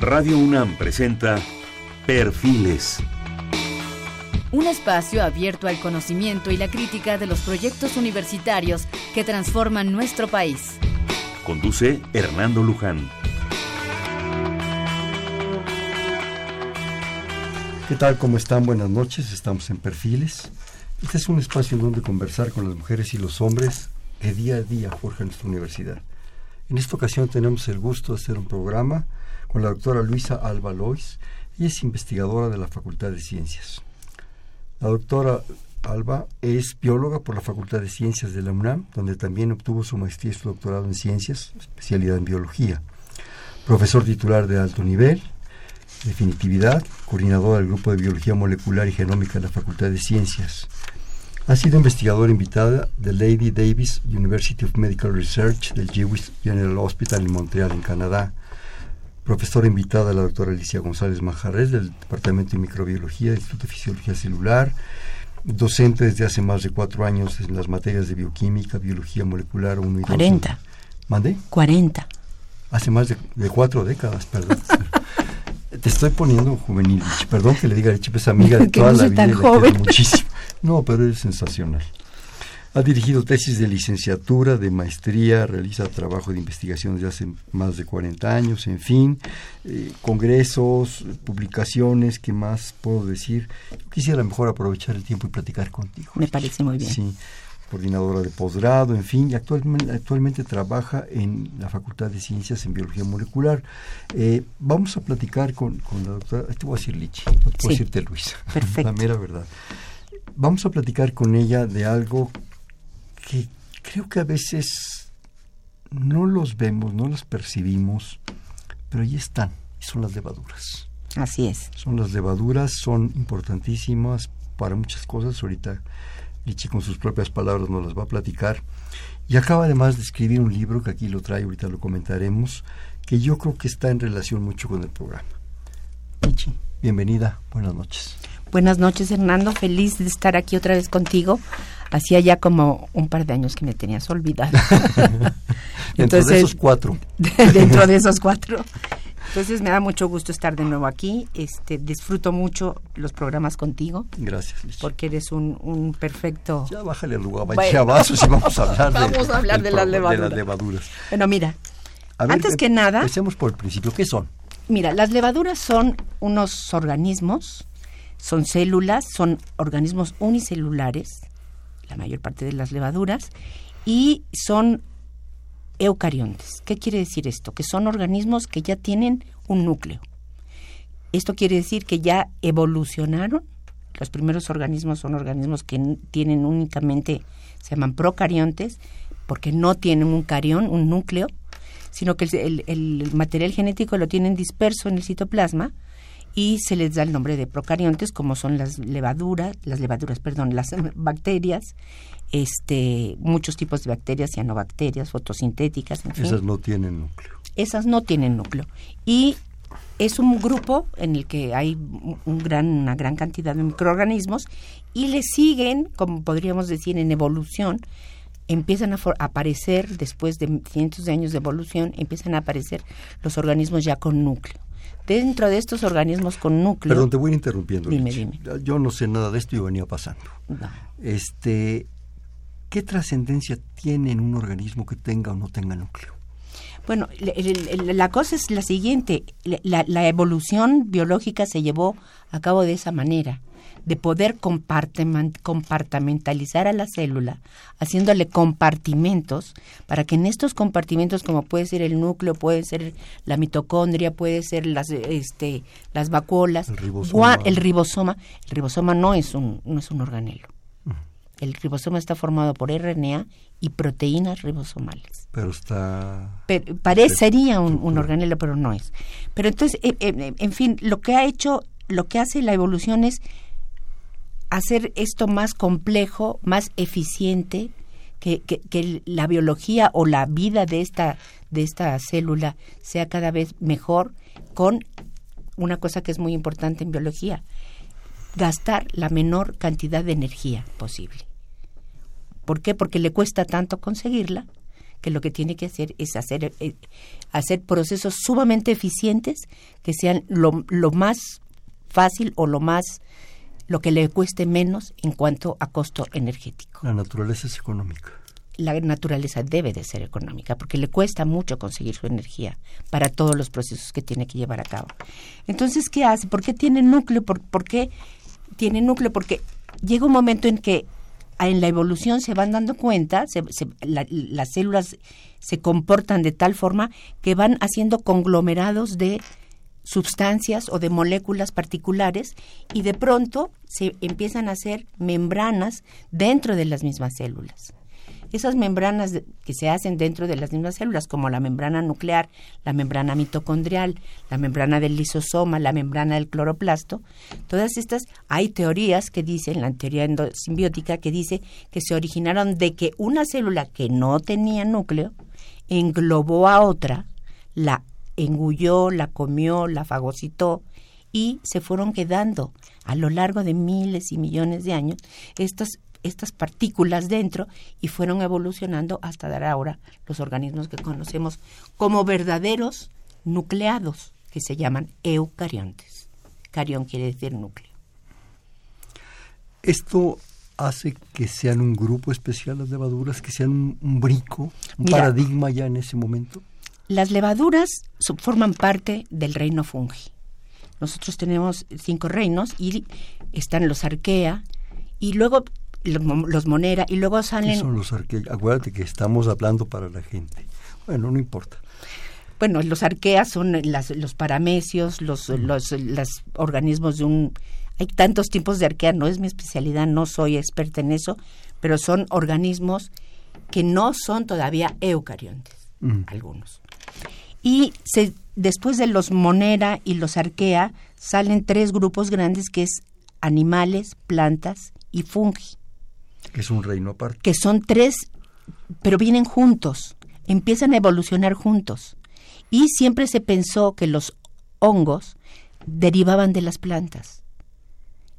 Radio UNAM presenta Perfiles. Un espacio abierto al conocimiento y la crítica de los proyectos universitarios que transforman nuestro país. Conduce Hernando Luján. ¿Qué tal? ¿Cómo están? Buenas noches. Estamos en Perfiles. Este es un espacio en donde conversar con las mujeres y los hombres que día a día forjan nuestra universidad. En esta ocasión tenemos el gusto de hacer un programa con la doctora Luisa Alba Lois. Ella es investigadora de la Facultad de Ciencias. La doctora Alba es bióloga por la Facultad de Ciencias de la UNAM, donde también obtuvo su maestría y su doctorado en ciencias, especialidad en biología. Profesor titular de alto nivel, definitividad, coordinadora del Grupo de Biología Molecular y Genómica de la Facultad de Ciencias. Ha sido investigadora invitada de Lady Davis University of Medical Research del Jewish General Hospital en Montreal, en Canadá profesora invitada la doctora Alicia González Majarres del Departamento de Microbiología del Instituto de Fisiología Celular, docente desde hace más de cuatro años en las materias de bioquímica, biología molecular 1 y 2. 40. ¿Mande? 40. Hace más de, cuatro décadas, perdón. Te estoy poniendo juvenil, Perdón que le diga, Lichi, es amiga de toda la vida. Tan joven. muchísimo. No, pero es sensacional. Ha dirigido tesis de licenciatura, de maestría, realiza trabajo de investigación desde hace más de 40 años, en fin, eh, congresos, publicaciones, ¿qué más puedo decir? Yo quisiera mejor aprovechar el tiempo y platicar contigo. Me parece muy bien. Sí, coordinadora de posgrado, en fin, y actualmente, actualmente trabaja en la Facultad de Ciencias en Biología Molecular. Eh, vamos a platicar con, la doctora, te voy a decir Lichi, no te voy a decirte Luisa, Perfecto. la mera verdad. Vamos a platicar con ella de algo creo que a veces no los vemos, no los percibimos, pero ahí están, y son las levaduras. Así es. Son las levaduras, son importantísimas para muchas cosas. Ahorita Lichi con sus propias palabras nos las va a platicar. Y acaba además de escribir un libro, que aquí lo trae, ahorita lo comentaremos, que yo creo que está en relación mucho con el programa. Lichi, bienvenida, buenas noches. Buenas noches, Hernando. Feliz de estar aquí otra vez contigo hacía ya como un par de años que me tenías olvidado. dentro de esos cuatro. dentro de esos cuatro. Entonces me da mucho gusto estar de nuevo aquí. Este, disfruto mucho los programas contigo. Gracias, Porque eres un, un perfecto. Ya bájale al lugar, bueno, vasos y vamos a hablar, vamos de, a hablar de, las levaduras. de las levaduras. Bueno, mira, antes que nada. Empecemos por el principio. ¿Qué son? Mira, las levaduras son unos organismos, son células, son organismos unicelulares la mayor parte de las levaduras, y son eucariontes. ¿Qué quiere decir esto? Que son organismos que ya tienen un núcleo. Esto quiere decir que ya evolucionaron. Los primeros organismos son organismos que tienen únicamente, se llaman procariontes, porque no tienen un carión, un núcleo, sino que el, el material genético lo tienen disperso en el citoplasma y se les da el nombre de procariontes como son las levaduras, las levaduras, perdón, las bacterias, este, muchos tipos de bacterias, cianobacterias, fotosintéticas, en Esas no tienen núcleo. Esas no tienen núcleo. Y es un grupo en el que hay un gran, una gran cantidad de microorganismos y le siguen, como podríamos decir, en evolución, empiezan a aparecer, después de cientos de años de evolución, empiezan a aparecer los organismos ya con núcleo dentro de estos organismos con núcleo. Perdón, te voy interrumpiendo. Dime, dime. Yo no sé nada de esto y venía pasando. Este, ¿Qué trascendencia tiene en un organismo que tenga o no tenga núcleo? Bueno, la cosa es la siguiente. la evolución biológica se llevó a cabo de esa manera de poder compartimentalizar a la célula, haciéndole compartimentos, para que en estos compartimentos, como puede ser el núcleo, puede ser la mitocondria, puede ser las, este, las vacuolas, el ribosoma. el ribosoma, el ribosoma no es un, no es un organelo. El ribosoma está formado por RNA y proteínas ribosomales. Pero está... parecería un, un, organelo, pero no es. Pero entonces, eh, eh, en fin, lo que ha hecho, lo que hace la evolución es hacer esto más complejo, más eficiente, que, que, la biología o la vida de esta, de esta célula sea cada vez mejor con una cosa que es muy importante en biología, gastar la menor cantidad de energía posible. ¿Por qué? Porque le cuesta tanto conseguirla que lo que tiene que hacer es hacer, eh, hacer procesos sumamente eficientes que sean lo, lo más fácil o lo más lo que le cueste menos en cuanto a costo energético. La naturaleza es económica. La naturaleza debe de ser económica porque le cuesta mucho conseguir su energía para todos los procesos que tiene que llevar a cabo. Entonces, ¿qué hace? ¿Por qué tiene núcleo? ¿Por, por qué tiene núcleo? Porque llega un momento en que en la evolución se van dando cuenta, las células se comportan de tal forma que van haciendo conglomerados de sustancias o de moléculas particulares y de pronto se empiezan a hacer membranas dentro de las mismas células esas membranas que se hacen dentro de las mismas células, como la membrana nuclear, la membrana mitocondrial, la membrana del lisosoma, la membrana del cloroplasto, todas estas, hay teorías que dicen, la teoría endosimbiótica, que dice que se originaron de que una célula que no tenía núcleo englobó a otra, la engulló, la comió, la fagocitó y se fueron quedando. A lo largo de miles y millones de años estas estas partículas dentro y fueron evolucionando hasta dar ahora los organismos que conocemos como verdaderos nucleados, que se llaman eucariontes. Carión quiere decir núcleo. Esto hace que sean un grupo especial las levaduras, que sean un, brico, un paradigma ya en ese momento. Las levaduras forman parte del reino fungi. Nosotros tenemos cinco reinos y están los arquea y luego los Monera y luego salen... ¿Qué son los arqueas? Acuérdate que estamos hablando para la gente. Bueno, no importa. Bueno, los arqueas son las, los paramecios, los, los, los organismos de un... Hay tantos tipos de arquea, no es mi especialidad, no soy experta en eso, pero son organismos que no son todavía eucariontes, algunos. Y se, después de los monera y los arquea salen tres grupos grandes que es animales, plantas y fungi. Que es un reino aparte. Que son tres, pero vienen juntos, empiezan a evolucionar juntos. Y siempre se pensó que los hongos derivaban de las plantas.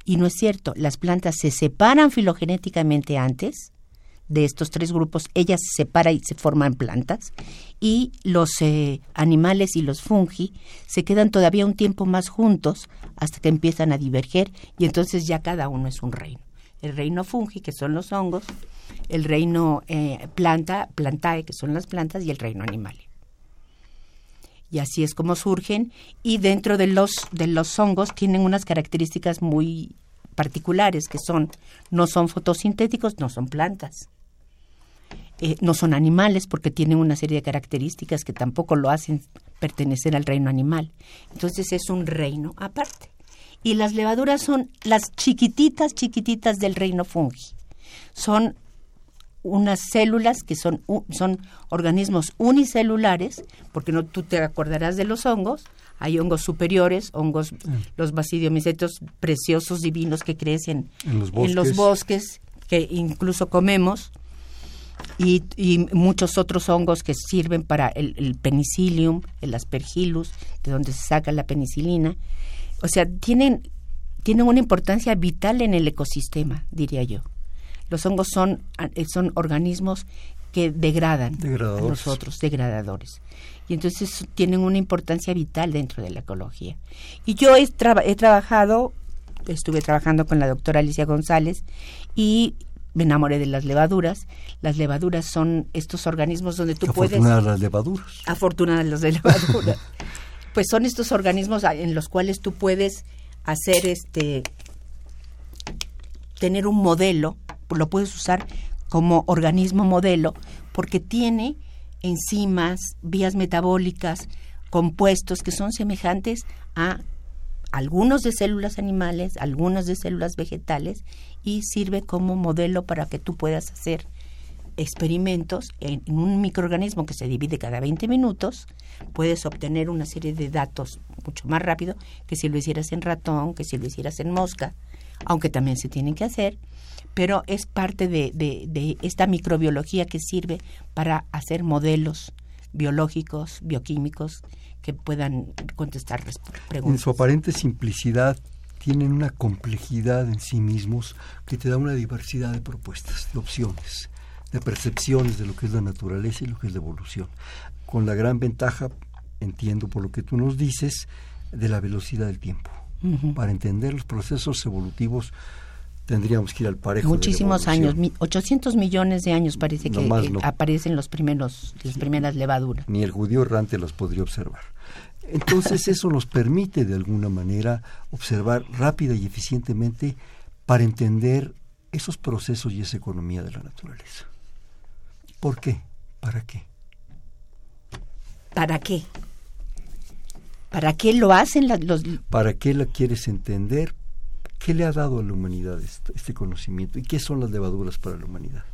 Y no es cierto, las plantas se separan filogenéticamente antes de estos tres grupos, ellas se separan y se forman plantas, y los eh, animales y los fungi se quedan todavía un tiempo más juntos hasta que empiezan a diverger y entonces ya cada uno es un reino el reino fungi, que son los hongos, el reino eh, planta, plantae, que son las plantas, y el reino animal. Y así es como surgen, y dentro de los, de los hongos tienen unas características muy particulares, que son, no son fotosintéticos, no son plantas. Eh, no son animales porque tienen una serie de características que tampoco lo hacen pertenecer al reino animal. Entonces es un reino aparte y las levaduras son las chiquititas, chiquititas del reino fungi. Son unas células que son, son organismos unicelulares, porque no tú te acordarás de los hongos, hay hongos superiores, hongos, los basidiomicetos preciosos, divinos que crecen en los bosques, que incluso comemos, y, muchos otros hongos que sirven para el, el penicillium, el aspergillus, de donde se saca la penicilina o sea, tienen, tienen una importancia vital en el ecosistema, diría yo. Los hongos son, eh, son organismos que degradan a nosotros, degradadores. Y entonces tienen una importancia vital dentro de la ecología. Y yo he, he trabajado, estuve trabajando con la doctora Alicia González y me enamoré de las levaduras. Las levaduras son estos organismos donde tú puedes... Afortunadas las levaduras. Afortunadas las levaduras. pues son estos organismos en los cuales tú puedes hacer este tener un modelo, lo puedes usar como organismo modelo porque tiene enzimas, vías metabólicas, compuestos que son semejantes a algunos de células animales, algunos de células vegetales y sirve como modelo para que tú puedas hacer experimentos en, un microorganismo que se divide cada 20 minutos, puedes obtener una serie de datos mucho más rápido que si lo hicieras en ratón, que si lo hicieras en mosca, aunque también se tienen que hacer, pero es parte de, de esta microbiología que sirve para hacer modelos biológicos, bioquímicos, que puedan contestar preguntas. En su aparente simplicidad, tienen una complejidad en sí mismos que te da una diversidad de propuestas, de opciones de percepciones de lo que es la naturaleza y lo que es la evolución. Con la gran ventaja, entiendo por lo que tú nos dices, de la velocidad del tiempo. Para entender los procesos evolutivos tendríamos que ir al parejo. Muchísimos años, 800 millones de años parece que eh, aparecen los primeros, las primeras levaduras. Ni el judío errante los podría observar. Entonces eso nos permite de alguna manera observar rápida y eficientemente para entender esos procesos y esa economía de la naturaleza. ¿Por qué? ¿Para qué? ¿Para qué? ¿Para qué lo hacen los...? ¿Para qué la quieres entender? ¿Qué le ha dado a la humanidad este, conocimiento? ¿Y qué son las levaduras para la humanidad?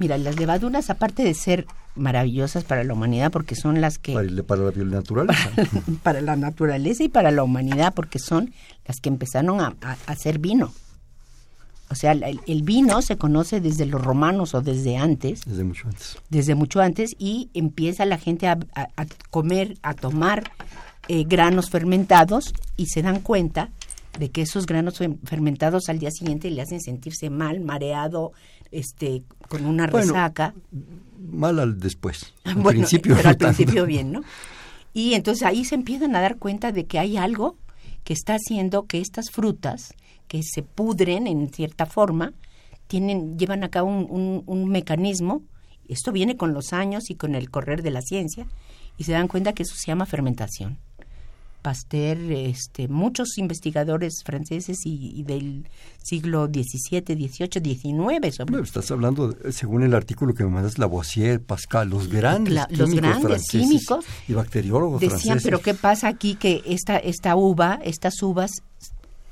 Mira, las levaduras, aparte de ser maravillosas para la humanidad, porque son las que... Para, la naturaleza. Para, la naturaleza y para la humanidad, porque son las que empezaron a, hacer vino. O sea, el, vino se conoce desde los romanos o desde antes. Desde mucho antes. Desde mucho antes y empieza la gente a, comer, a tomar eh, granos fermentados y se dan cuenta de que esos granos fermentados al día siguiente le hacen sentirse mal, mareado, este, con una resaca. Mal al después. Al principio pero al principio bien, ¿no? Y entonces ahí se empiezan a dar cuenta de que hay algo que está haciendo que estas frutas, que se pudren en cierta forma, tienen, llevan a cabo un, un mecanismo, esto viene con los años y con el correr de la ciencia, y se dan cuenta que eso se llama fermentación. Pasteur, este, muchos investigadores franceses y, del siglo XVII, XVIII, XIX. Sobre... estás hablando, según el artículo que me mandas, Lavoisier, Pascal, los grandes, químicos, los grandes químicos y bacteriólogos decían, pero ¿qué pasa aquí que esta, esta uva, estas uvas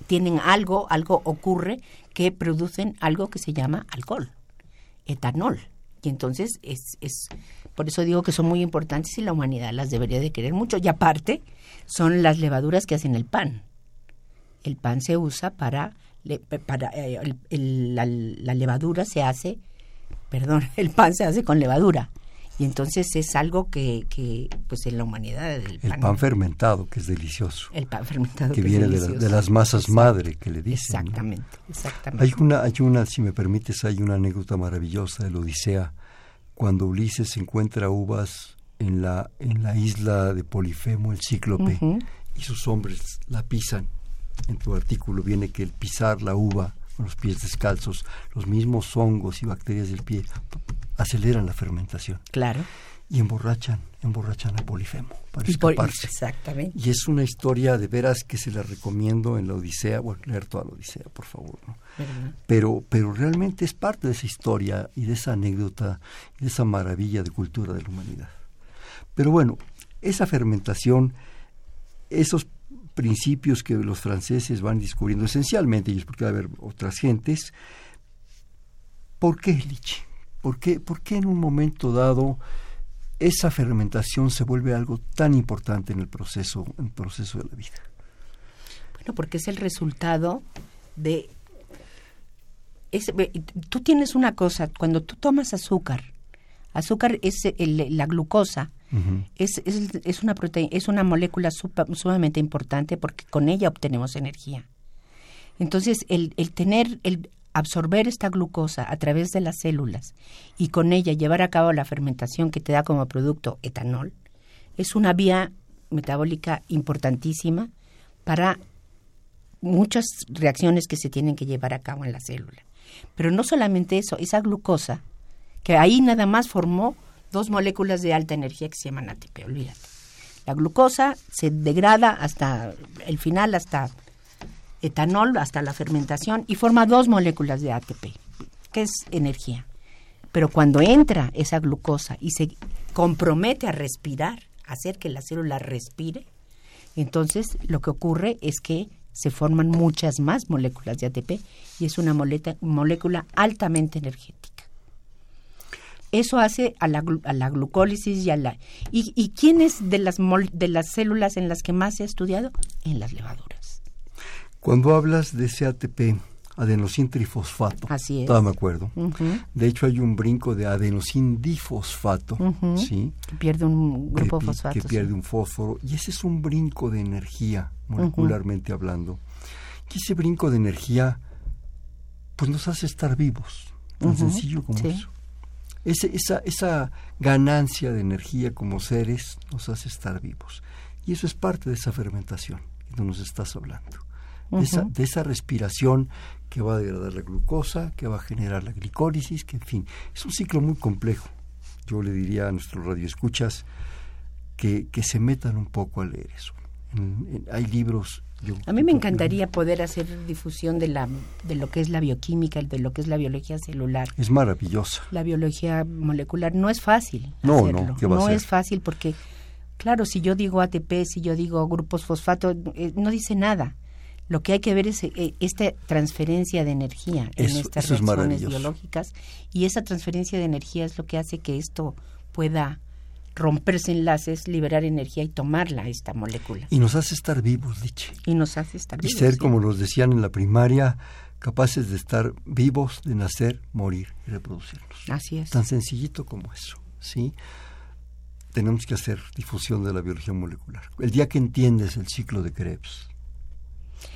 tienen algo, algo ocurre que producen algo que se llama alcohol, etanol. Y entonces es, es por eso digo que son muy importantes y la humanidad las debería de querer mucho. Y aparte, son las levaduras que hacen el pan. El pan se usa para, para eh, la, levadura se hace, perdón, el pan se hace con levadura. Y entonces es algo que, que pues en la humanidad... El, pan, fermentado, que es delicioso. El pan fermentado. Que, viene de, las masas madre, que le dicen. Exactamente, exactamente. Hay una, hay una, si me permites, hay una anécdota maravillosa de la Odisea, cuando Ulises encuentra uvas en la, en la isla de Polifemo, el cíclope, y sus hombres la pisan. En tu artículo viene que el pisar la uva con los pies descalzos, los mismos hongos y bacterias del pie aceleran la fermentación. Claro. Y emborrachan, emborrachan a Polifemo para escaparse. Exactamente. Y es una historia de veras que se la recomiendo en la Odisea, bueno, leer toda la Odisea, por favor. ¿no? Pero, pero realmente es parte de esa historia y de esa anécdota y de esa maravilla de cultura de la humanidad. Pero bueno, esa fermentación, esos principios que los franceses van descubriendo esencialmente, y es porque va a haber otras gentes, ¿por qué Liche? ¿Por qué, ¿Por qué en un momento dado esa fermentación se vuelve algo tan importante en el proceso, en el proceso de la vida? Bueno, porque es el resultado de... tú tienes una cosa, cuando tú tomas azúcar, azúcar es la glucosa, es, es, una proteína, es una molécula sumamente importante porque con ella obtenemos energía. Entonces, el, el tener, el absorber esta glucosa a través de las células y con ella llevar a cabo la fermentación que te da como producto etanol, es una vía metabólica importantísima para muchas reacciones que se tienen que llevar a cabo en la célula. Pero no solamente eso, esa glucosa, que ahí nada más formó dos moléculas de alta energía que se llaman ATP, olvídate. La glucosa se degrada hasta el final, hasta etanol, hasta la fermentación, y forma dos moléculas de ATP, que es energía. Pero cuando entra esa glucosa y se compromete a respirar, hacer que la célula respire, entonces lo que ocurre es que se forman muchas más moléculas de ATP y es una molécula altamente energética. Eso hace a la, a la glucólisis y a la... ¿Y, quién es de las, de las células en las que más se ha estudiado? En las levaduras. Cuando hablas de ese ATP, adenosín trifosfato. Así es. Todavía me acuerdo. De hecho, hay un brinco de adenosín difosfato, ¿sí? Que pierde un grupo de fosfato. Que pierde un fósforo. Y ese es un brinco de energía, molecularmente hablando. Y ese brinco de energía, pues nos hace estar vivos. Tan sencillo como eso. esa, esa ganancia de energía como seres nos hace estar vivos. Y eso es parte de esa fermentación que tú nos estás hablando. De, esa, de esa respiración que va a degradar la glucosa, que va a generar la glicólisis, que en fin, es un ciclo muy complejo. Yo le diría a nuestros radioescuchas que, que se metan un poco a leer eso. hay libros a mí me encantaría poder hacer difusión de, la, de lo que es la bioquímica, de lo que es la biología celular. Es maravillosa. La biología molecular no es fácil. No, hacerlo. no, no es fácil porque, claro, si yo digo ATP, si yo digo grupos fosfato, eh, no dice nada. Lo que hay que ver es eh, esta transferencia de energía en estas reacciones biológicas y esa transferencia de energía es lo que hace que esto pueda romperse enlaces, liberar energía y tomarla esta molécula. Y nos hace estar vivos, Liche. Y nos hace estar vivos. Y ser, como nos decían en la primaria, capaces de estar vivos, de nacer, morir y reproducirnos. Así es. Tan sencillito como eso, ¿sí? Tenemos que hacer difusión de la biología molecular. El día que entiendes el ciclo de Krebs,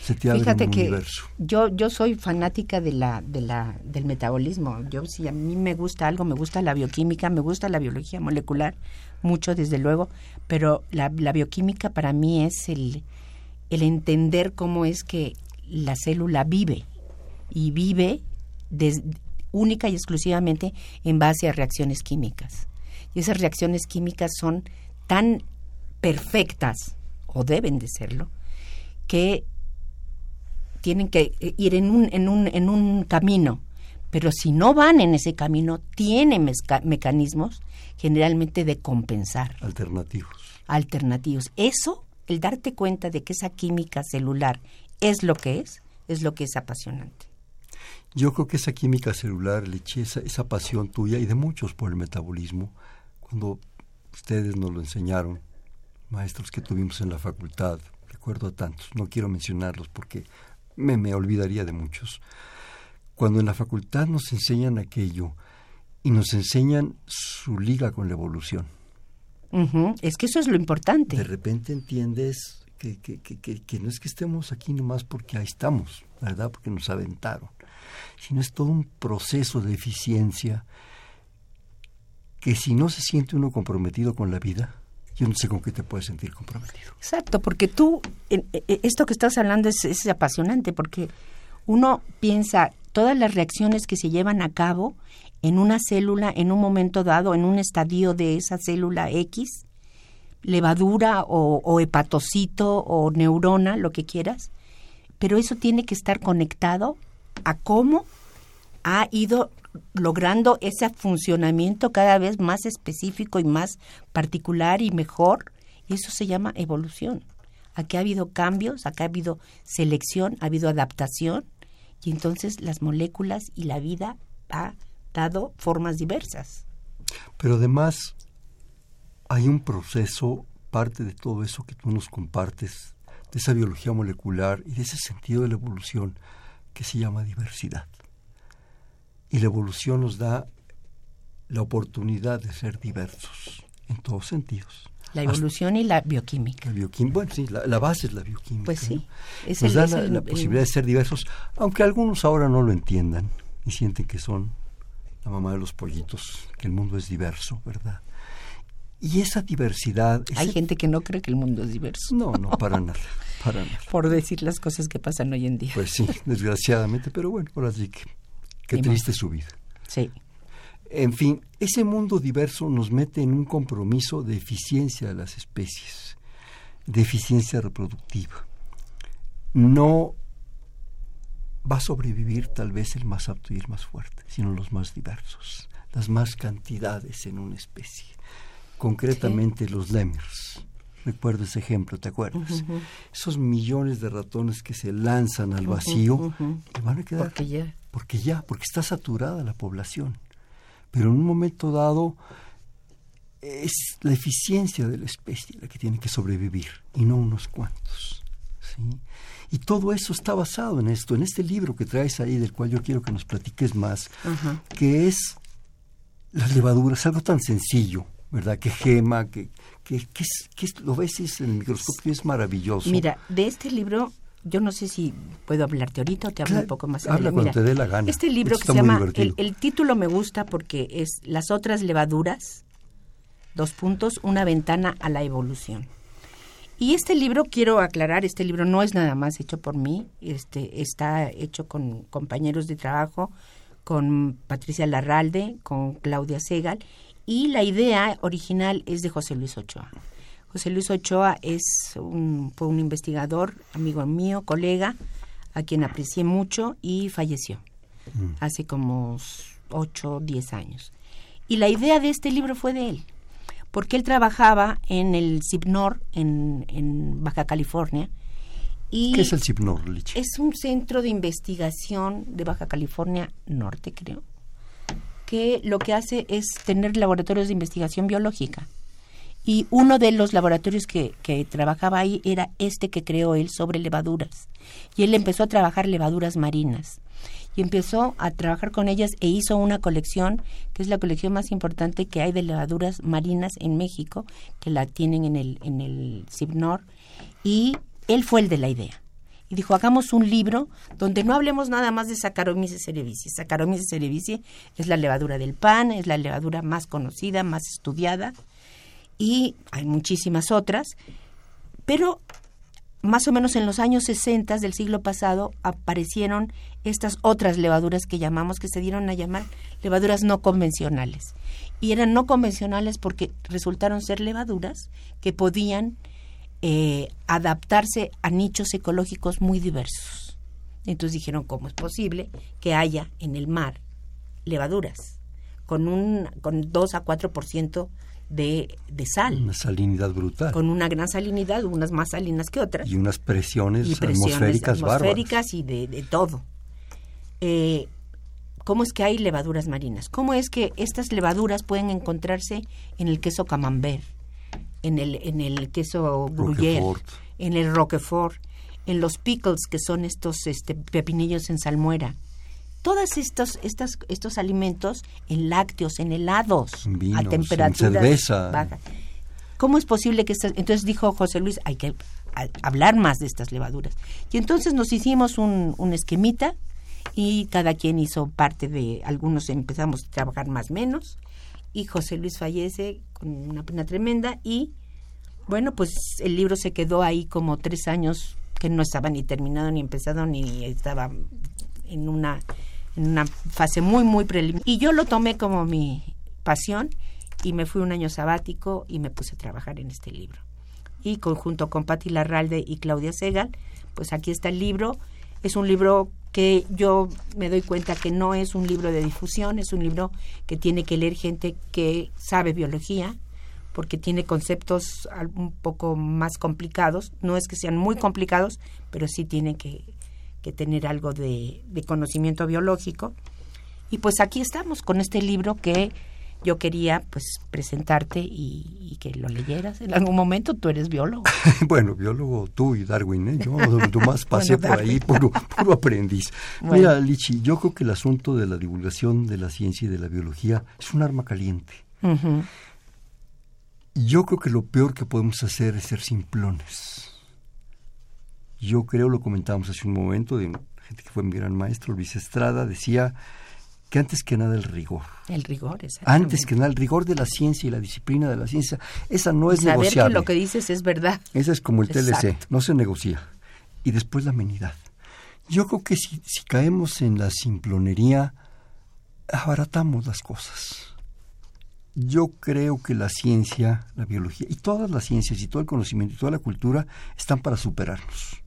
Fíjate que yo yo soy fanática de la de la del metabolismo. Yo si a mí me gusta algo, me gusta la bioquímica, me gusta la biología molecular, mucho desde luego, pero la, la bioquímica para mí es el el entender cómo es que la célula vive y vive única y exclusivamente en base a reacciones químicas. Y esas reacciones químicas son tan perfectas, o deben de serlo, que tienen que ir en un, en un, en un camino, pero si no van en ese camino, tienen mecanismos generalmente de compensar. Alternativos. Alternativos. Eso, el darte cuenta de que esa química celular es lo que es, es lo que es apasionante. Yo creo que esa química celular, Leche, esa, esa pasión tuya y de muchos por el metabolismo, cuando ustedes nos lo enseñaron, maestros que tuvimos en la facultad, recuerdo a tantos, no quiero mencionarlos porque me, me olvidaría de muchos. Cuando en la facultad nos enseñan aquello y nos enseñan su liga con la evolución. Es que eso es lo importante. De repente entiendes que, que, que, que, no es que estemos aquí nomás porque ahí estamos, ¿verdad? Porque nos aventaron, sino es todo un proceso de eficiencia que si no se siente uno comprometido con la vida, yo no sé con qué te puedes sentir comprometido. Exacto, porque tú, e, e, esto que estás hablando es, apasionante, porque uno piensa todas las reacciones que se llevan a cabo en una célula, en un momento dado, en un estadio de esa célula X, levadura o hepatocito o neurona, lo que quieras, pero eso tiene que estar conectado a cómo ha ido logrando ese funcionamiento cada vez más específico y más particular y mejor. Y eso se llama evolución. Aquí ha habido cambios, acá ha habido selección, ha habido adaptación y entonces las moléculas y la vida ha dado formas diversas. Pero además hay un proceso, parte de todo eso que tú nos compartes, de esa biología molecular y de ese sentido de la evolución que se llama diversidad. Y la evolución nos da la oportunidad de ser diversos en todos sentidos. La evolución y la bioquímica. La bioquímica, bueno, sí, la, base es la bioquímica. Pues sí. nos da la, posibilidad de ser diversos, aunque algunos ahora no lo entiendan y sienten que son la mamá de los pollitos, que el mundo es diverso, ¿verdad? Y esa diversidad... Hay gente que no cree que el mundo es diverso. No, no, para nada, para nada. Por decir las cosas que pasan hoy en día. Pues sí, desgraciadamente, pero bueno, ahora sí que Qué triste su vida. Sí. En fin, ese mundo diverso nos mete en un compromiso de eficiencia de las especies, de eficiencia reproductiva. No va a sobrevivir tal vez el más apto y el más fuerte, sino los más diversos, las más cantidades en una especie. Concretamente los lemurs. Recuerdo ese ejemplo, ¿te acuerdas? Esos millones de ratones que se lanzan al vacío y van a quedar porque ya, porque está saturada la población. Pero en un momento dado es la eficiencia de la especie la que tiene que sobrevivir y no unos cuantos. ¿sí? Y todo eso está basado en esto, en este libro que traes ahí, del cual yo quiero que nos platiques más, que es las levaduras, algo tan sencillo, ¿verdad? Que gema, que, que, que, es, que lo ves en el microscopio, es maravilloso. Mira, de este libro yo no sé si puedo hablarte ahorita o te hablo Claro, un poco más habla adelante. cuando te dé la gana. Este libro Esto que se llama, el título me gusta porque es Las otras levaduras, dos puntos, una ventana a la evolución. Y este libro, quiero aclarar, este libro no es nada más hecho por mí, este está hecho con compañeros de trabajo, con Patricia Larralde, con Claudia Segal, y la idea original es de José Luis Ochoa. José Luis Ochoa es un, fue un investigador, amigo mío, colega, a quien aprecié mucho y falleció hace como ocho o diez años. Y la idea de este libro fue de él, porque él trabajaba en el CIPNOR en, en Baja California. Y ¿Qué es el CIPNOR, Lichi? es un centro de investigación de Baja California Norte, creo, que lo que hace es tener laboratorios de investigación biológica. Y uno de los laboratorios que, trabajaba ahí era este que creó él sobre levaduras. Y él empezó a trabajar levaduras marinas. Y empezó a trabajar con ellas e hizo una colección, que es la colección más importante que hay de levaduras marinas en México, que la tienen en el, en el CIPNOR. Y él fue el de la idea y dijo, hagamos un libro donde no hablemos nada más de Saccharomyces cerevisiae. Saccharomyces cerevisiae es la levadura del pan, es la levadura más conocida, más estudiada, y hay muchísimas otras, pero más o menos en los años 60 del siglo pasado aparecieron estas otras levaduras que llamamos, que se dieron a llamar levaduras no convencionales. Y eran no convencionales porque resultaron ser levaduras que podían eh, adaptarse a nichos ecológicos muy diversos. Entonces dijeron, ¿cómo es posible que haya en el mar levaduras con un con 2 a 4% de, de sal, Una salinidad brutal. con una gran salinidad, unas más salinas que otras? Y unas presiones, y presiones atmosféricas, bárbaras. atmosféricas y de, de todo. Eh, ¿Cómo es que hay levaduras marinas? ¿Cómo es que estas levaduras pueden encontrarse en el queso camembert, en el, en el queso gruyère, en el roquefort, en los pickles, que son estos este, pepinillos en salmuera? Todos estos, estas, estos alimentos en lácteos, en helados, vinos, a en temperatura cerveza. baja. ¿Cómo es posible que estas... Entonces dijo José Luis, hay que hablar más de estas levaduras. Y entonces nos hicimos un, un esquemita y cada quien hizo parte de... Algunos empezamos a trabajar más menos y José Luis fallece con una pena tremenda y bueno, pues el libro se quedó ahí como tres años que no estaba ni terminado ni empezado ni estaba en una en una fase muy muy preliminar y yo lo tomé como mi pasión y me fui un año sabático y me puse a trabajar en este libro y conjunto con Patti Larralde y Claudia Segal pues aquí está el libro es un libro que yo me doy cuenta que no es un libro de difusión es un libro que tiene que leer gente que sabe biología porque tiene conceptos un poco más complicados. No es que sean muy complicados, pero sí tiene que, que tener algo de, de conocimiento biológico. Y pues aquí estamos con este libro que yo quería pues presentarte y, y que lo leyeras en algún momento. Tú eres biólogo. bueno, biólogo tú y Darwin, ¿eh? yo más pasé Bueno, por ahí, puro, puro aprendiz. Bueno. Mira, Lichi, yo creo que el asunto de la divulgación de la ciencia y de la biología es un arma caliente. Yo creo que lo peor que podemos hacer es ser simplones. Yo creo, lo comentábamos hace un momento, de gente que fue mi gran maestro, Luis Estrada, decía que antes que nada el rigor. El rigor, Antes que nada el rigor de la ciencia y la disciplina de la ciencia, esa no es Saber negociable. que lo que dices es verdad. Esa es como el TLC, no se negocia. Y después la amenidad. Yo creo que si, si caemos en la simplonería, abaratamos las cosas. Yo creo que la ciencia, la biología y todas las ciencias y todo el conocimiento y toda la cultura están para superarnos.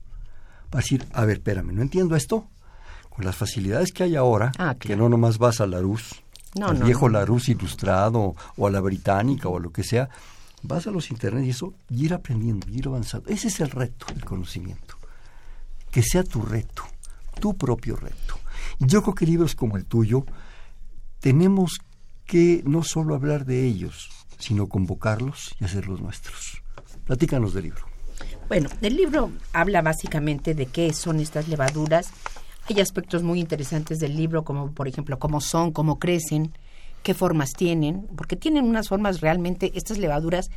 Para decir, a ver, espérame, no entiendo esto. Con las facilidades que hay ahora, Ah, que no nomás vas a Larousse, No, al no, viejo no. Larousse ilustrado o a la británica o a lo que sea, vas a los internet y eso, y ir aprendiendo, y ir avanzando. Ese es el reto del conocimiento. Que sea tu reto, tu propio reto. Yo creo que libros como el tuyo tenemos que no solo hablar de ellos, sino convocarlos y hacerlos nuestros. Platícanos del libro. Bueno, el libro habla básicamente de qué son estas levaduras. Hay aspectos muy interesantes del libro, como por ejemplo cómo son, cómo crecen, qué formas tienen, porque tienen unas formas realmente, estas levaduras,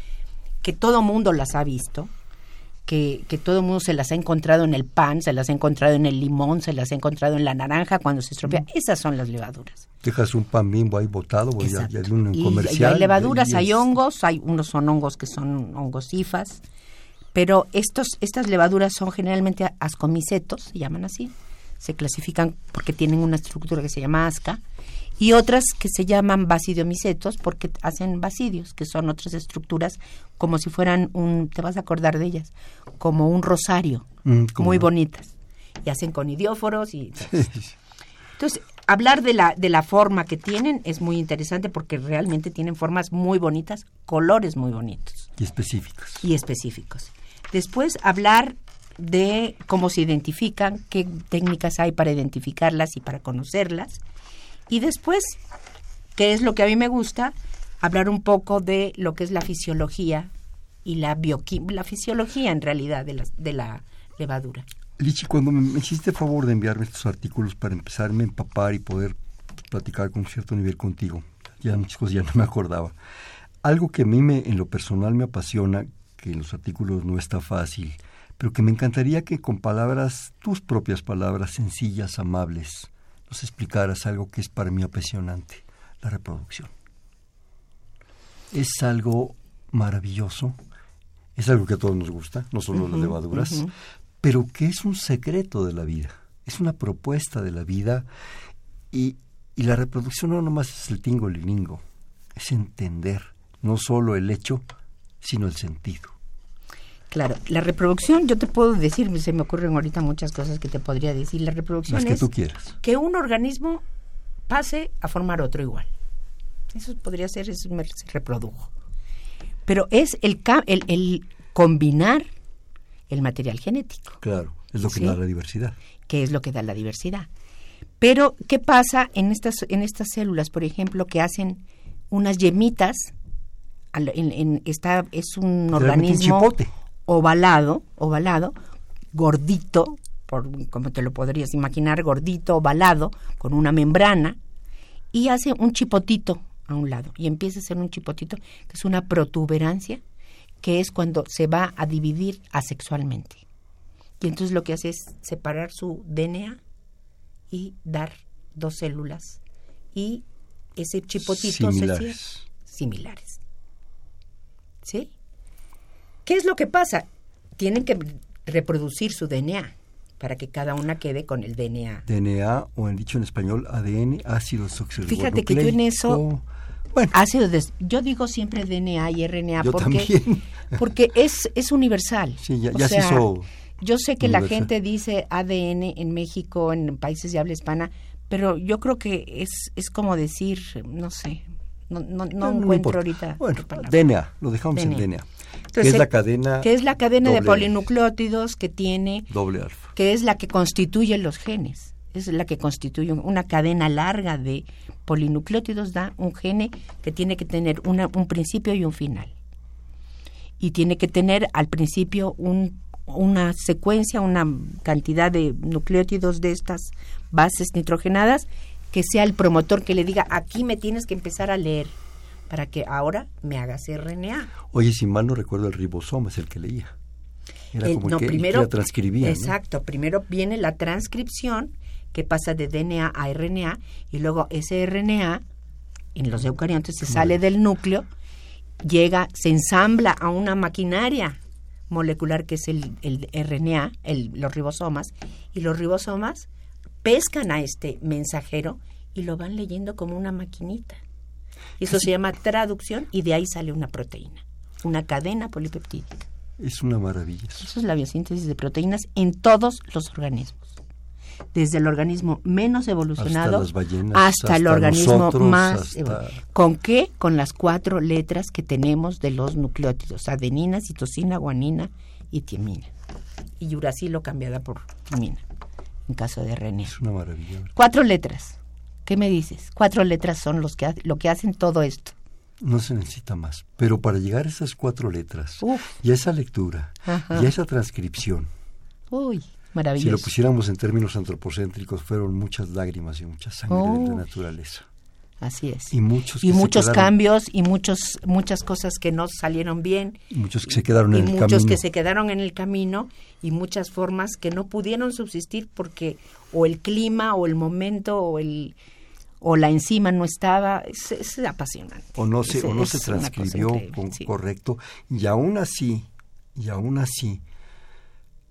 que todo mundo las ha visto. que, que todo el mundo se las ha encontrado en el pan, se las ha encontrado en el limón, se las ha encontrado en la naranja cuando se estropea. Esas son las levaduras. Dejas un pan bimbo ahí botado, o ya, Exacto. ya de un Y- comercial. y hay levaduras, y hay hongos, hay unos son hongos que son hongos cifas, pero estos, estas levaduras son generalmente ascomicetos, se llaman así, se clasifican porque tienen una estructura que se llama asca, y otras que se llaman basidiomicetos porque hacen basidios, que son otras estructuras como si fueran un, te vas a acordar de ellas, como un rosario, Mm, muy bonitas, y hacen conidióforos y... Entonces, hablar de la, de la forma que tienen es muy interesante porque realmente tienen formas muy bonitas, colores muy bonitos. Y específicos. y específicos. Después, hablar de cómo se identifican, qué técnicas hay para identificarlas y para conocerlas. Y después, que es lo que a mí me gusta, hablar un poco de lo que es la fisiología y la bioquímica, la fisiología en realidad de la, de la levadura. Lichi, cuando me, hiciste favor de enviarme estos artículos para empezarme a empapar y poder platicar con cierto nivel contigo, ya muchas cosas ya no me acordaba. Algo que a mí me, en lo personal me apasiona, que en los artículos no está fácil, pero que me encantaría que con palabras, tus propias palabras sencillas, amables, nos explicaras algo que es para mí apasionante, la reproducción. Es algo maravilloso, es algo que a todos nos gusta, no solo las levaduras, pero que es un secreto de la vida, es una propuesta de la vida y, y la reproducción no nomás es el tingo lilingo, es entender no solo el hecho, sino el sentido. Claro, la reproducción, yo te puedo decir, se me ocurren ahorita muchas cosas que te podría decir. La reproducción Las que es tú quieras. que un organismo pase a formar otro igual. Eso podría ser, es, me- se reprodujo. Pero es el, el, el combinar el material genético, Claro, es lo que Sí. da la diversidad. que es lo que da la diversidad. Pero, ¿qué pasa en estas, en estas células, por ejemplo, que hacen unas yemitas? En, en- está, es un Realmente un organismo chipote. Ovalado, ovalado, gordito, por, como te lo podrías imaginar, gordito, ovalado, con una membrana, y hace un chipotito a un lado, y empieza a ser un chipotito, que es una protuberancia, que es cuando se va a dividir asexualmente. Y entonces lo que hace es separar su DNA y dar dos células, y ese chipotito se cierra Similares. similares. ¿Sí? ¿Qué es lo que pasa? Tienen que reproducir su DNA para que cada una quede con el DNA. DNA o en dicho en español ADN, ácido desoxirribonucleico. Fíjate que yo en eso- Bueno, Ácido yo digo siempre DNA y RNA Yo porque también. porque es es universal. Sí, ya- se hizo Yo sé que la gente dice ADN en México, en países de habla hispana, pero yo creo que es es como decir, no sé, no no, no encuentro ahorita Bueno. DNA, lo dejamos en DNA. Que es la cadena que es la cadena de polinucleótidos que tiene doble alfa. que es la que constituye los genes. Es la que constituye un- una cadena larga de polinucleótidos, da un gene que tiene que tener una- un principio y un final. Y tiene que tener al principio un- una secuencia, una cantidad de nucleótidos de estas bases nitrogenadas que sea el promotor que le diga, aquí me tienes que empezar a leer para que ahora me hagas RNA. Oye, si mal no recuerdo, el ribosoma es el que leía. Era El- como Eh, no, el que, el que primero, la transcribía. ¿no? Exacto, primero viene la transcripción que pasa de DNA a RNA y luego ese RNA en los eucariontes se sale del núcleo, llega, se ensambla a una maquinaria molecular que es el, el RNA, el- los ribosomas, y los ribosomas pescan a este mensajero y lo van leyendo como una maquinita. Y eso se llama traducción y de ahí sale una proteína, una cadena polipeptídica. Es una maravilla. Eso es la biosíntesis de proteínas en todos los organismos. Desde el organismo menos evolucionado Hasta las ballenas, hasta el organismo nosotros, más. hasta- evol- ¿Con qué? Con las cuatro letras que tenemos de los nucleótidos: adenina, citosina, guanina y tiamina. Y uracilo cambiada por timina, en caso de RNA. Es una maravilla. Cuatro letras. ¿Qué me dices? Cuatro letras son los que lo que hacen todo esto. No se necesita más. Pero para llegar a esas cuatro letras Uf. y a esa lectura Ajá. y a esa transcripción, Uy, si maravilloso. lo pusiéramos en términos antropocéntricos, fueron muchas lágrimas y mucha sangre de la naturaleza. Así es. Y muchos, y muchos cambios y muchos, muchas cosas que no salieron bien. Muchos que se quedaron en el camino. Muchos que se quedaron en el camino y muchas formas que no pudieron subsistir porque o el clima o el momento o el o la enzima no estaba, es, apasionante. O no se, o no se transcribió correcto. Y aún así, y aún así,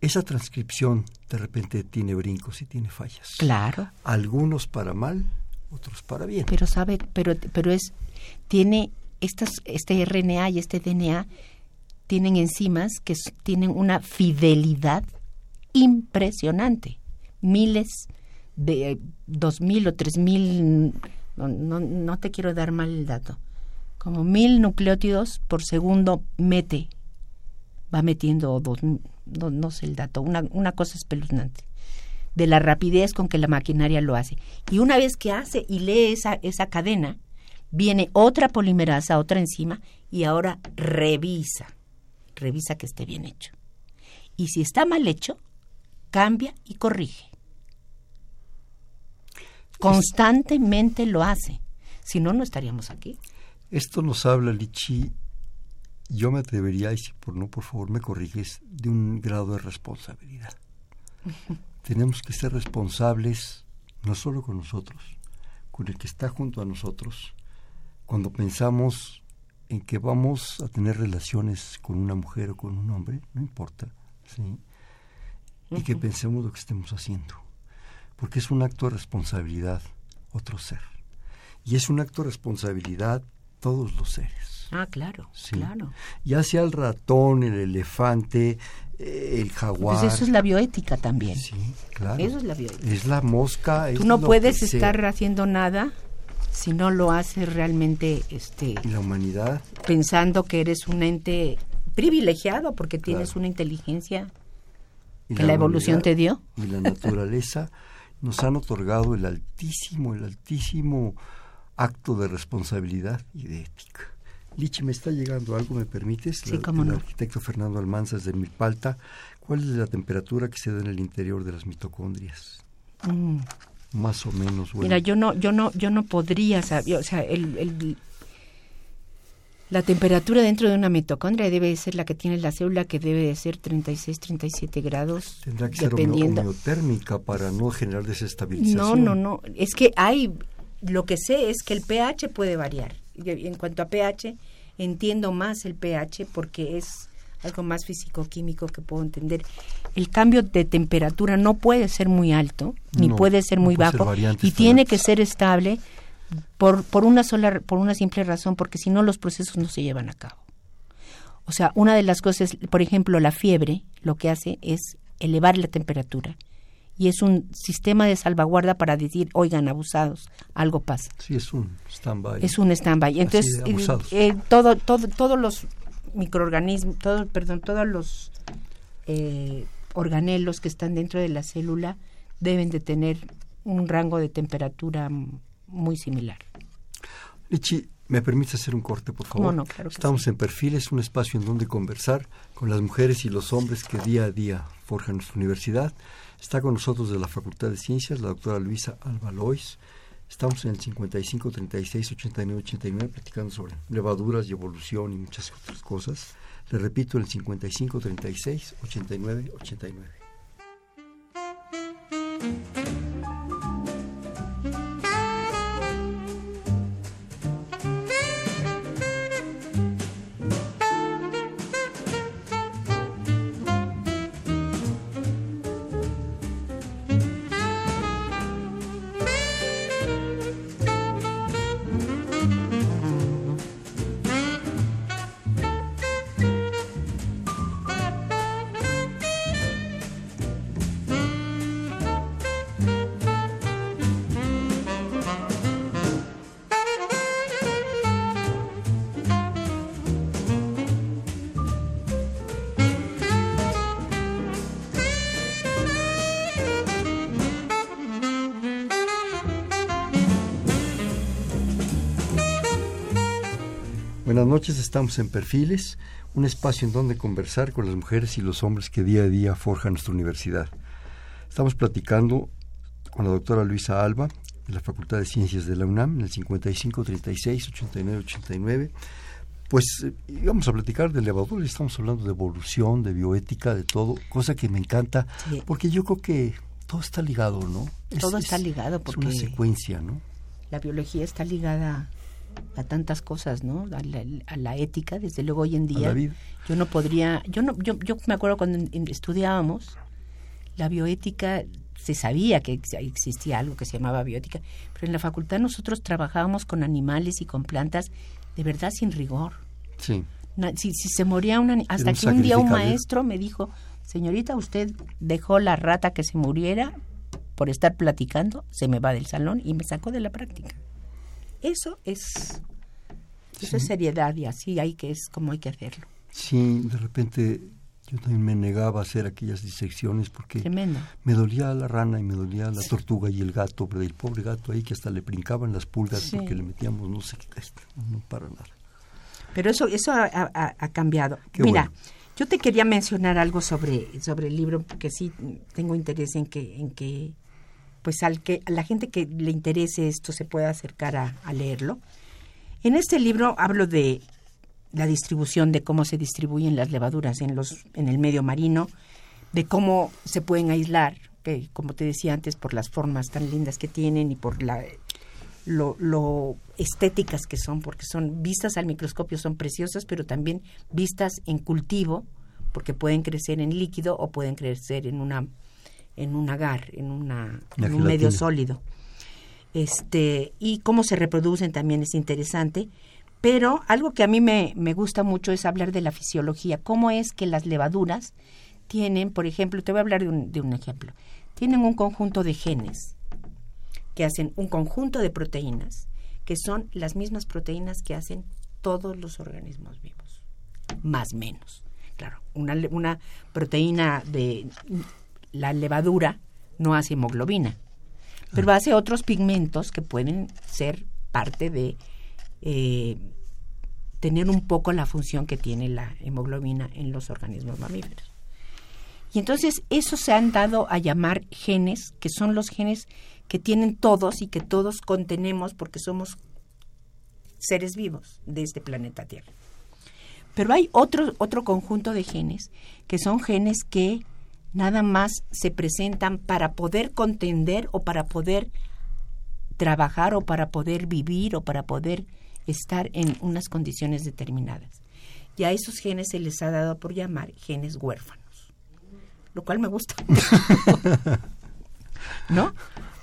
esa transcripción de repente tiene brincos y tiene fallas. Claro. Algunos para mal, otros para bien. Pero sabe, pero, pero es, tiene estas, este RNA y este DNA tienen enzimas que tienen una fidelidad impresionante. Miles de dos mil o tres mil, no, no, te quiero dar mal el dato, como mil nucleótidos por segundo mete, va metiendo dos, no, no sé el dato, una, una cosa espeluznante de la rapidez con que la maquinaria lo hace. Y una vez que hace y lee esa, esa cadena, viene otra polimerasa, otra enzima, y ahora revisa, revisa que esté bien hecho. Y si está mal hecho, cambia y corrige. Constantemente lo hace. Si no, no estaríamos aquí. Esto nos habla, Lichi, yo me atrevería, y si por no, por favor, me corriges, de un grado de responsabilidad. Tenemos que ser responsables no solo con nosotros, con el que está junto a nosotros, cuando pensamos en que vamos a tener relaciones con una mujer o con un hombre, no importa, ¿sí? y que pensemos lo que estemos haciendo, porque es un acto de responsabilidad otro ser, y es un acto de responsabilidad todos los seres. Ah, claro, claro. Ya sea el ratón, el elefante, eh, el jaguar. Pues eso es la bioética también. Sí, claro. Eso es la bioética. Es la mosca. Tú no puedes estar haciendo nada si no lo haces realmente este la humanidad pensando que eres un ente privilegiado porque tienes una inteligencia que la, evolución te dio y la naturaleza nos han otorgado el altísimo el altísimo acto de responsabilidad y de ética Lichi, me está llegando algo, ¿me permites? Sí, cómo el no. arquitecto Fernando Almanzas de Milpalta. ¿Cuál es la temperatura que se da en el interior de las mitocondrias? Mm. Más o menos. Bueno. Mira, yo no, yo no, yo no podría saber, o sea, el, la temperatura dentro de una mitocondria debe ser la que tiene la célula, que debe de ser 36, 37 grados. Tendrá que ser homeotérmica para no generar desestabilización. No, no, no. Es que hay, lo que sé es que el pH puede variar en cuanto a pH, entiendo más el pH porque es algo más físico-químico que puedo entender. El cambio de temperatura no puede ser muy alto, ni puede ser muy bajo, y tiene que ser estable por, por, una sola, por una simple razón, porque si no los procesos no se llevan a cabo. O sea, una de las cosas, por ejemplo, la fiebre, lo que hace es elevar la temperatura y es un sistema de salvaguarda para decir, oigan, abusados, algo pasa. Sí, es un stand-by. Es un stand-by. Entonces, eh, eh, todo, todo, todos los microorganismos, todo, perdón, todos los eh, organelos que están dentro de la célula deben de tener un rango de temperatura muy similar. Lichi, ¿me permite hacer un corte, por favor? No, no, claro Estamos en Perfiles, un espacio en donde conversar con las mujeres y los hombres que día a día forjan nuestra universidad. Está con nosotros de la Facultad de Ciencias la doctora Luisa Alba Lois. Estamos en el 55 36 89 89 platicando sobre levaduras y evolución y muchas otras cosas. Le repito, el 55 36 89 89. Buenas noches, estamos en Perfiles, un espacio en donde conversar con las mujeres y los hombres que día a día forjan nuestra universidad. Estamos platicando con la doctora Luisa Alba, de la Facultad de Ciencias de la UNAM, en el 55 36 89 89. Pues eh, íbamos a platicar de levadura, estamos hablando de evolución, de bioética, de todo, cosa que me encanta, Sí. porque yo creo que todo está ligado, ¿no? Es- Todo es- está ligado Es porque- una secuencia, ¿no? La biología está ligada a tantas cosas, ¿no? A la, a la ética, desde luego hoy en día. Yo no podría, yo no, yo, yo me acuerdo cuando estudiábamos la bioética, se sabía que ex- existía algo que se llamaba bioética, pero en la facultad nosotros trabajábamos con animales y con plantas de verdad sin rigor. Sí. Si, si se moría una hasta un que un día un maestro me dijo, señorita, usted dejó la rata que se muriera por estar platicando, se me va del salón y me sacó de la práctica. Eso es, eso es seriedad y así hay que es como hay que hacerlo. Sí, de repente yo también me negaba a hacer aquellas disecciones porque Tremendo. me dolía la rana y me dolía la tortuga y el gato, pero el pobre gato ahí que hasta le brincaban las pulgas Sí. porque le metíamos no sé qué, este, no para nada. Pero eso, eso ha, ha- ha cambiado. Qué Mira, bueno. yo te quería mencionar algo sobre, sobre el libro, porque sí tengo interés en que, en que, pues al que a la gente que le interese esto se pueda acercar a, leerlo. En este libro hablo de la distribución, de cómo se distribuyen las levaduras en los, en el medio marino, de cómo se pueden aislar, que como te decía antes, por las formas tan lindas que tienen y por la lo, lo estéticas que son, porque son vistas al microscopio, son preciosas, pero también vistas en cultivo, porque pueden crecer en líquido o pueden crecer en una en un agar, en, una, en un medio sólido. Este, y cómo se reproducen también es interesante. Pero algo que a mí me, me gusta mucho es hablar de la fisiología. ¿Cómo es que las levaduras tienen, por ejemplo, te voy a hablar de un, de un ejemplo, tienen un conjunto de genes que hacen un conjunto de proteínas, que son las mismas proteínas que hacen todos los organismos vivos, más menos. Claro, una, una proteína de la levadura no hace hemoglobina, pero hace otros pigmentos que pueden ser parte de eh, tener un poco la función que tiene la hemoglobina en los organismos mamíferos. Y entonces esos se han dado a llamar genes, que son los genes que tienen todos y que todos contenemos porque somos seres vivos de este planeta Tierra. Pero hay otro, otro conjunto de genes que son genes que nada más se presentan para poder contender o para poder trabajar o para poder vivir o para poder estar en unas condiciones determinadas. Y a esos genes se les ha dado por llamar genes huérfanos, lo cual me gusta. ¿no?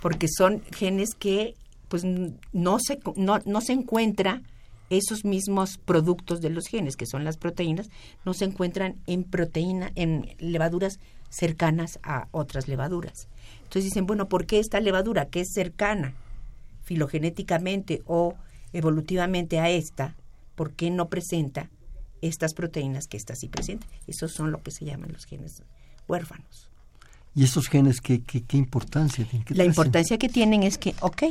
Porque son genes que pues no se no, no se encuentra esos mismos productos de los genes, que son las proteínas, no se encuentran en proteína, en levaduras cercanas a otras levaduras. Entonces dicen, bueno, ¿por qué esta levadura que es cercana filogenéticamente o evolutivamente a esta, por qué no presenta estas proteínas que esta sí presenta? Esos son lo que se llaman los genes huérfanos. ¿Y estos genes qué, qué, qué importancia tienen? ¿Qué La importancia que tienen es que, ok,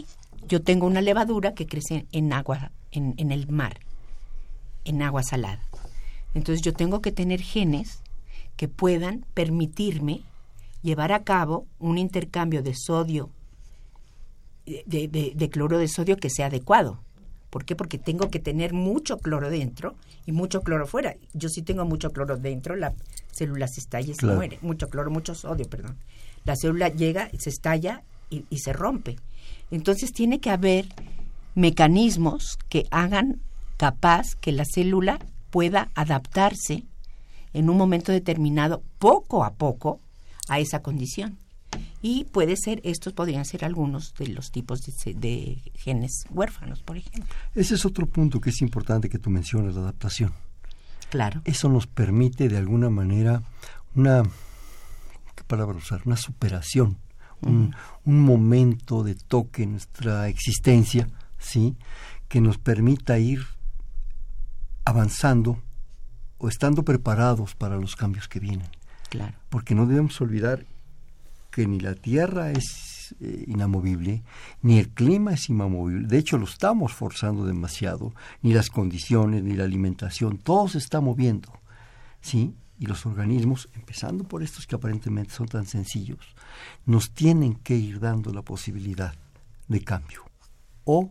yo tengo una levadura que crece en agua, en, en el mar, en agua salada. Entonces yo tengo que tener genes que puedan permitirme llevar a cabo un intercambio de sodio, de, de- de cloro de sodio que sea adecuado. ¿Por qué? Porque tengo que tener mucho cloro dentro y mucho cloro fuera. Yo sí tengo mucho cloro dentro, la célula se estalla y se muere. Mucho cloro, mucho sodio, perdón. La célula llega, se estalla y, y se rompe. Entonces tiene que haber mecanismos que hagan capaz que la célula pueda adaptarse en un momento determinado, poco a poco, a esa condición. Y puede ser, estos podrían ser algunos de los tipos de, de genes huérfanos, por ejemplo. Ese es otro punto que es importante que tú mencionas, la adaptación. Claro. Eso nos permite de alguna manera una, ¿qué palabra usar? Una superación, un, un momento de toque en nuestra existencia, ¿sí? Que nos permita ir avanzando o estando preparados para los cambios que vienen. Claro. Porque no debemos olvidar que ni la Tierra es eh, inamovible, ni el clima es inamovible. De hecho, lo estamos forzando demasiado, ni las condiciones, ni la alimentación, todo se está moviendo. ¿Sí? Y los organismos, empezando por estos que aparentemente son tan sencillos, nos tienen que ir dando la posibilidad de cambio o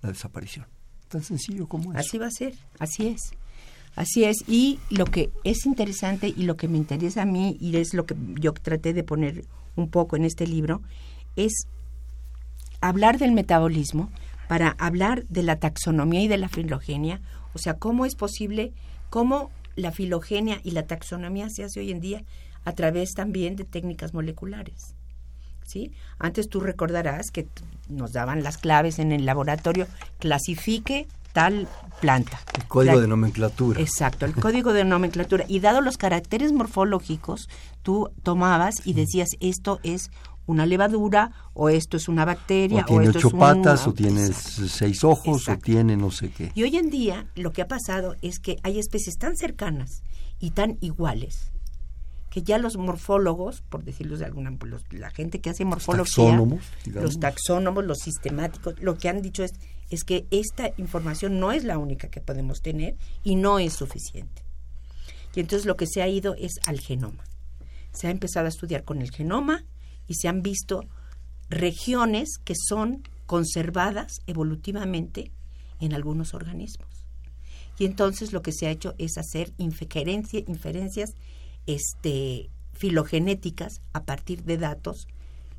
la desaparición. Tan sencillo como eso. Así va a ser, así es. Así es, y lo que es interesante y lo que me interesa a mí, y es lo que yo traté de poner un poco en este libro, es hablar del metabolismo para hablar de la taxonomía y de la filogenia, o sea, cómo es posible, cómo la filogenia y la taxonomía se hace hoy en día a través también de técnicas moleculares. ¿Sí? Antes tú recordarás que nos daban las claves en el laboratorio, clasifique tal planta. El código de nomenclatura. Exacto, el código de nomenclatura. Y dado los caracteres morfológicos, tú tomabas y decías esto es una levadura o esto es una bacteria o tiene esto ocho es un- patas o tiene seis ojos Exacto. o tiene no sé qué. Y hoy en día lo que ha pasado es que hay especies tan cercanas y tan iguales que ya los morfólogos, por decirlo de alguna los- la gente que hace morfología, taxónomos, los taxónomos, los sistemáticos, lo que han dicho es es que esta información no es la única que podemos tener y no es suficiente. Y entonces lo que se ha ido es al genoma. Se ha empezado a estudiar con el genoma y se han visto regiones que son conservadas evolutivamente en algunos organismos. Y entonces lo que se ha hecho es hacer inferencia- inferencias este, filogenéticas a partir de datos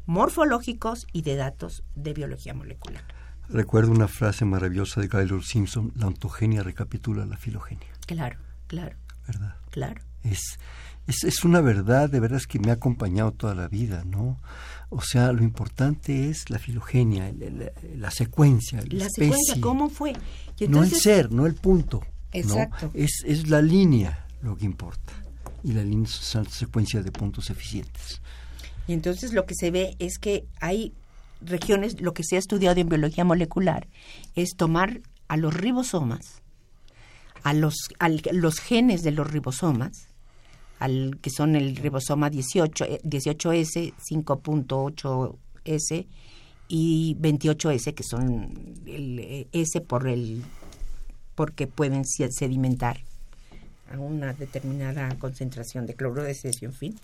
morfológicos y de datos de biología molecular. Recuerdo una frase maravillosa de Gaylord Simpson, la ontogenia recapitula la filogenia, Claro, claro, ¿verdad? claro. Es, es, es una verdad, de verdad es que me ha acompañado toda la vida, ¿no? O sea, lo importante es la filogenia, la secuencia, la, La especie. secuencia, ¿cómo fue? Y no el ser, no el punto. ¿no? Exacto. Es, es la línea lo que importa. Y la línea es una secuencia de puntos eficientes. Y entonces lo que se ve es que hay regiones, lo que se ha estudiado en biología molecular, es tomar a los ribosomas, a los, al- los genes de los ribosomas, al, que son el ribosoma 18, eh, 18S, 5.8S y 28S, que son el eh, S por el porque pueden se- sedimentar a una determinada concentración de cloruro de cesio, en fin.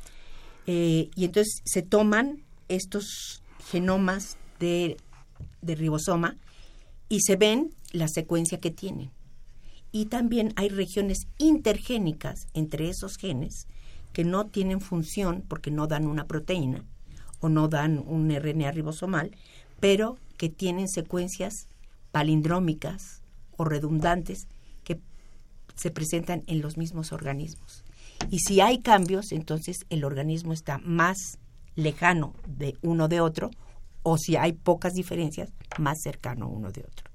Eh, y entonces se toman estos genomas de, ribosoma y se ven la secuencia que tienen. Y también hay regiones intergénicas entre esos genes que no tienen función porque no dan una proteína o no dan un RNA ribosomal, pero que tienen secuencias palindrómicas o redundantes que se presentan en los mismos organismos. Y si hay cambios, entonces el organismo está más lejano de uno de otro, o si hay pocas diferencias, más cercano uno de otro.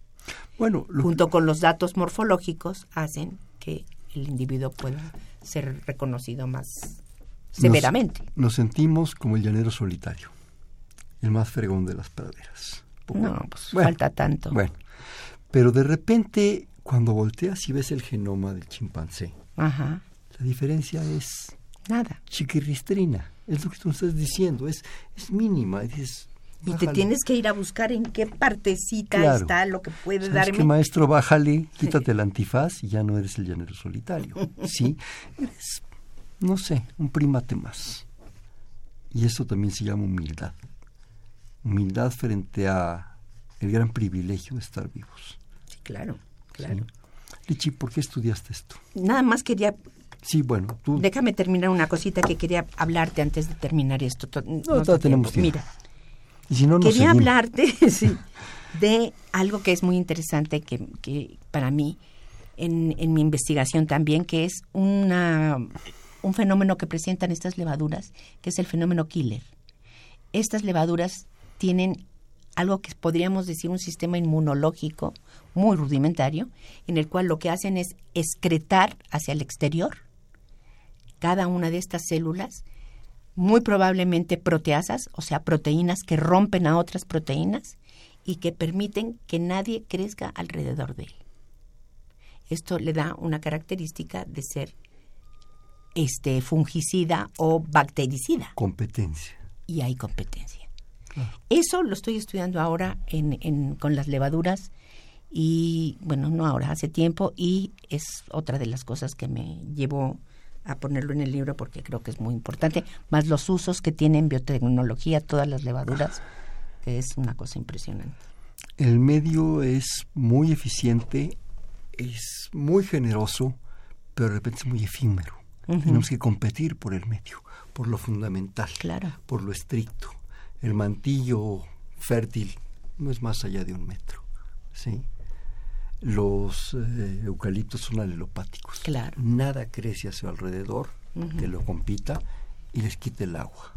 Bueno, lo- Junto con los datos morfológicos hacen que el individuo pueda ser reconocido más severamente. Nos, nos sentimos como el llanero solitario, el más fregón de las praderas. No, pues falta tanto. Bueno, pero de repente, cuando volteas y ves el genoma del chimpancé, Ajá, la diferencia es nada. chiquirristrina. Es lo que tú estás diciendo, es, es mínima. Dices, Y te tienes que ir a buscar en qué partecita Claro. está lo que puede ¿Sabes darme. qué, maestro? Bájale, quítate el antifaz y ya no eres el llanero solitario. Sí, eres, no sé, un primate más. Y eso también se llama humildad. Humildad frente a el gran privilegio de estar vivos. Sí, claro, claro. ¿sí? Lichi, ¿por qué estudiaste esto? Nada más quería, Sí, bueno, tú... déjame terminar una cosita que quería hablarte antes de terminar esto. To- No, todavía tenemos tiempo. Mira, y si no, nos quería seguimos. hablarte sí, de algo que es muy interesante que, que para mí en, en mi investigación también, que es una, un fenómeno que presentan estas levaduras, que es el fenómeno killer. Estas levaduras tienen algo que podríamos decir un sistema inmunológico muy rudimentario, en el cual lo que hacen es excretar hacia el exterior cada una de estas células muy probablemente proteasas, o sea, proteínas que rompen a otras proteínas y que permiten que nadie crezca alrededor de él. Esto le da una característica de ser este fungicida o bactericida Competencia. y hay competencia. Eso lo estoy estudiando ahora en, en- con las levaduras y, bueno, no ahora, hace tiempo y es otra de las cosas que me llevó a ponerlo en el libro porque creo que es muy importante, más los usos que tienen biotecnología, todas las levaduras, que es una cosa impresionante. El medio es muy eficiente, es muy generoso, pero de repente es muy efímero. Tenemos que competir por el medio, por lo fundamental, claro. por lo estricto. El mantillo fértil no es más allá de un metro. ¿sí? Los eh, eucaliptos son alelopáticos. Claro. Nada crece a su alrededor que lo compita y les quite el agua.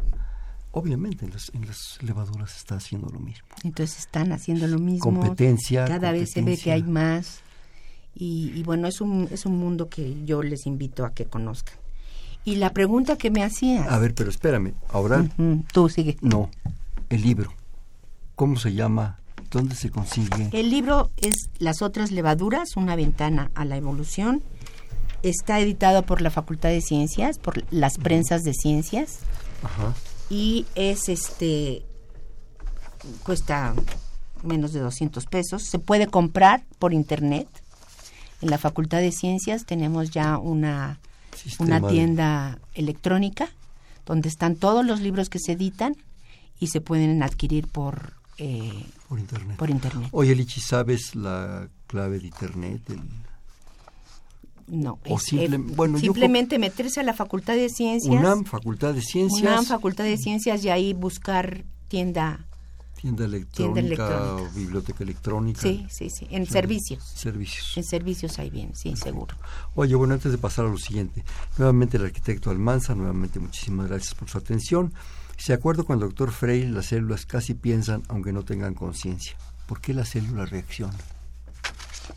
Obviamente en las, en las levaduras está haciendo lo mismo. Entonces están haciendo lo mismo. Competencia. Cada vez se ve que hay más. Y, bueno, es un, es un mundo que yo les invito a que conozcan. Y la pregunta que me hacías. A ver, pero espérame. Ahora. Tú sigue. No. El libro. ¿Cómo se llama? ¿Dónde se consigue? El libro es Las otras levaduras, una ventana a la evolución. Está editado por la Facultad de Ciencias, por las prensas de ciencias. Ajá. Y es este cuesta menos de 200 pesos. Se puede comprar por internet. En la Facultad de Ciencias tenemos ya una, una tienda electrónica donde están todos los libros que se editan y se pueden adquirir por, eh, por, internet. por internet. Oye, Lichi, ¿sabes la clave de internet? No, o bueno, simplemente meterse a la Facultad de Ciencias. UNAM, Facultad de Ciencias. UNAM, Facultad de Ciencias, y ahí buscar tienda Tienda electrónica, o biblioteca electrónica. Sí, sí, sí, en servicios. Servicios. En servicios hay bien, sí, seguro. Oye, bueno, antes de pasar a lo siguiente, nuevamente el arquitecto Almanza, nuevamente muchísimas gracias por su atención. Se acuerdo con el doctor Freire, las células casi piensan aunque no tengan conciencia. ¿Por qué la célula reacciona?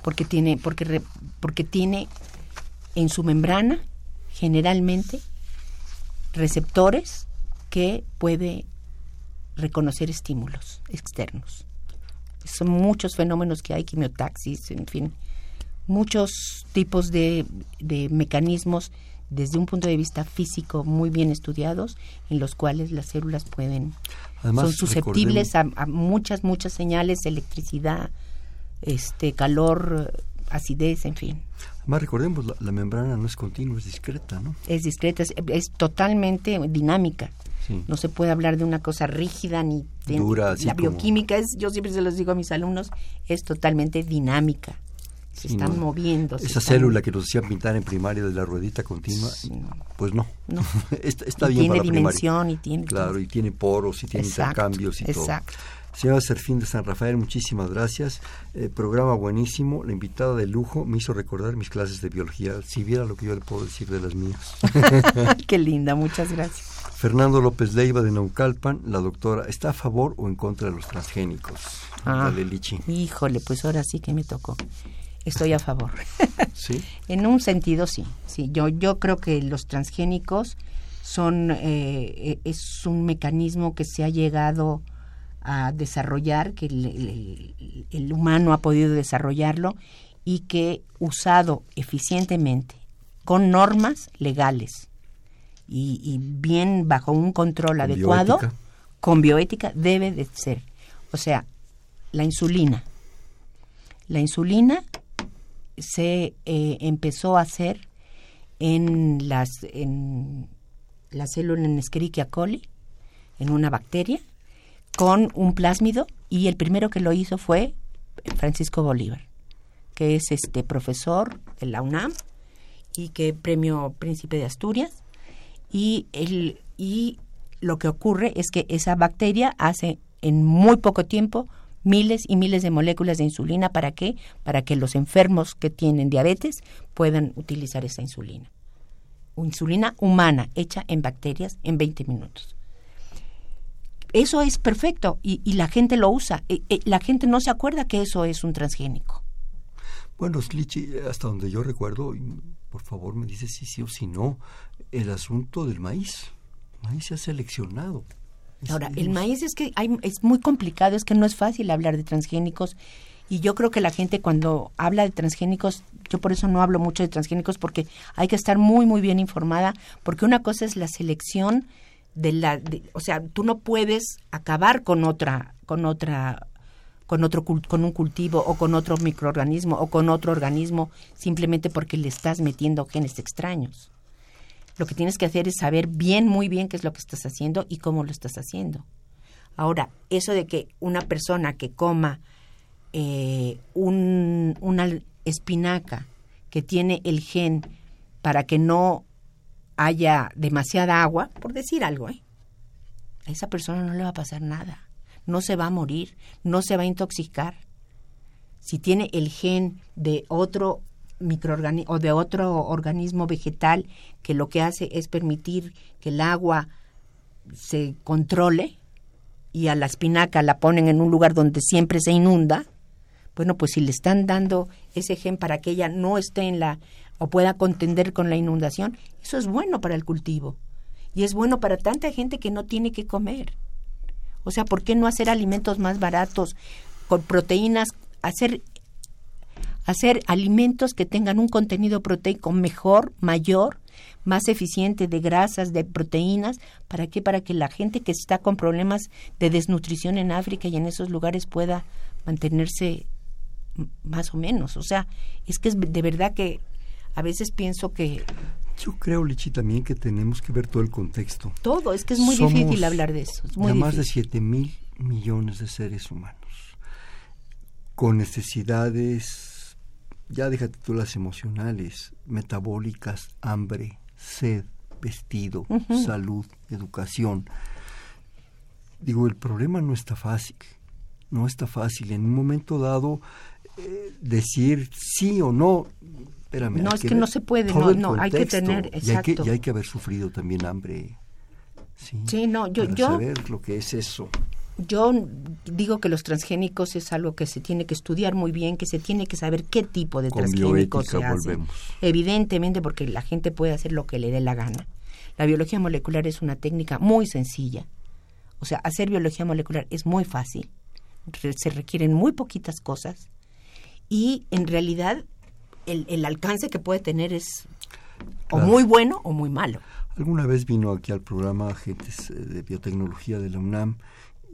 Porque tiene, porque, porque tiene en su membrana generalmente receptores que puede reconocer estímulos externos. Son muchos fenómenos que hay, quimiotaxis, en fin, muchos tipos de, mecanismos desde un punto de vista físico muy bien estudiados en los cuales las células pueden son susceptibles a, muchas muchas señales electricidad este calor acidez en fin Además, recordemos, la, membrana no es continua, es discreta, ¿no? Es discreta, es totalmente dinámica. No se puede hablar de una cosa rígida ni dura. la bioquímica es, yo siempre se los digo a mis alumnos, es totalmente dinámica. Se están moviendo. Esa célula que nos hacían pintar en primaria de la ruedita continua, pues no. no. está, bien tiene para dimensión y tiene. Claro, y tiene poros y tiene intercambios y exacto. todo. Señora Serfín de San Rafael, muchísimas gracias. Eh, programa buenísimo. La invitada de lujo me hizo recordar mis clases de biología. Si viera lo que yo le puedo decir de las mías. Qué linda, muchas gracias. Fernando López Leiva de Naucalpan, la doctora, ¿está a favor o en contra de los transgénicos? Ah, híjole, pues ahora sí que me tocó. Estoy a favor. ¿Sí? en un sentido sí. Sí, yo, yo creo que los transgénicos son eh, eh, es un mecanismo que se ha llegado a desarrollar, que el humano ha podido desarrollarlo y que usado eficientemente con normas legales y, bien bajo un control adecuado, con bioética, debe de ser. O sea, la insulina. La insulina se eh, empezó a hacer en las en la célula Escherichia coli, en una bacteria, con un plásmido, y el primero que lo hizo fue Francisco Bolívar, que es este profesor de la UNAM y que premio Príncipe de Asturias. Y, el, y lo que ocurre es que esa bacteria hace en muy poco tiempo miles y miles de moléculas de insulina. ¿Para qué? Para que los enfermos que tienen diabetes puedan utilizar esa insulina. Insulina humana hecha en bacterias en 20 minutos. Eso es perfecto y, la gente lo usa. E, e, la gente no se acuerda que eso es un transgénico. Bueno, Slichi, hasta donde yo recuerdo, por favor me dice si sí o si no, el asunto del maíz. El maíz se ha seleccionado. Ahora, el maíz es que hay, es muy complicado, es que no es fácil hablar de transgénicos y yo creo que la gente cuando habla de transgénicos, yo por eso no hablo mucho de transgénicos porque hay que estar muy muy bien informada, porque una cosa es la selección de la, o sea, tú no puedes acabar con otra con otra con otro con un cultivo o con otro microorganismo o con otro organismo simplemente porque le estás metiendo genes extraños. Lo que tienes que hacer es saber bien, muy bien qué es lo que estás haciendo y cómo lo estás haciendo. Ahora, eso de que una persona que coma eh, un, una espinaca que tiene el gen para que no haya demasiada agua, por decir algo, ¿eh? a esa persona no le va a pasar nada, no se va a morir, no se va a intoxicar. Si tiene el gen de otro microorganismo o de otro organismo vegetal que lo que hace es permitir que el agua se controle y a la espinaca la ponen en un lugar donde siempre se inunda, bueno, pues si le están dando ese gen para que ella no esté en la o pueda contender con la inundación, eso es bueno para el cultivo. Y es bueno para tanta gente que no tiene que comer. O sea, ¿por qué no hacer alimentos más baratos con proteínas, hacer hacer alimentos que tengan un contenido proteico mejor, mayor, más eficiente de grasas, de proteínas, ¿para qué? Para que la gente que está con problemas de desnutrición en África y en esos lugares pueda mantenerse más o menos. O sea, es que es de verdad que a veces pienso que... Yo creo, Lichi, también que tenemos que ver todo el contexto. Todo, es que es muy difícil hablar de eso. Es muy más de 7 mil millones de seres humanos, con necesidades, ya déjate tú las emocionales, metabólicas, hambre, sed, vestido, salud, educación. Digo, el problema no está fácil, no está fácil. En un momento dado, eh, decir sí o no, espérame. No, es que, no se puede, no, no, hay que tener, exacto. Y hay que, haber sufrido también hambre. Sí, no, yo... Para yo saber lo que es eso. Yo digo que los transgénicos es algo que se tiene que estudiar muy bien, que se tiene que saber qué tipo de transgénicos se hacen. Evidentemente, porque la gente puede hacer lo que le dé la gana. La biología molecular es una técnica muy sencilla. O sea, hacer biología molecular es muy fácil. Se requieren muy poquitas cosas. Y en realidad el, el alcance que puede tener es o muy bueno o muy malo. Alguna vez vino aquí al programa agentes eh, de biotecnología de la UNAM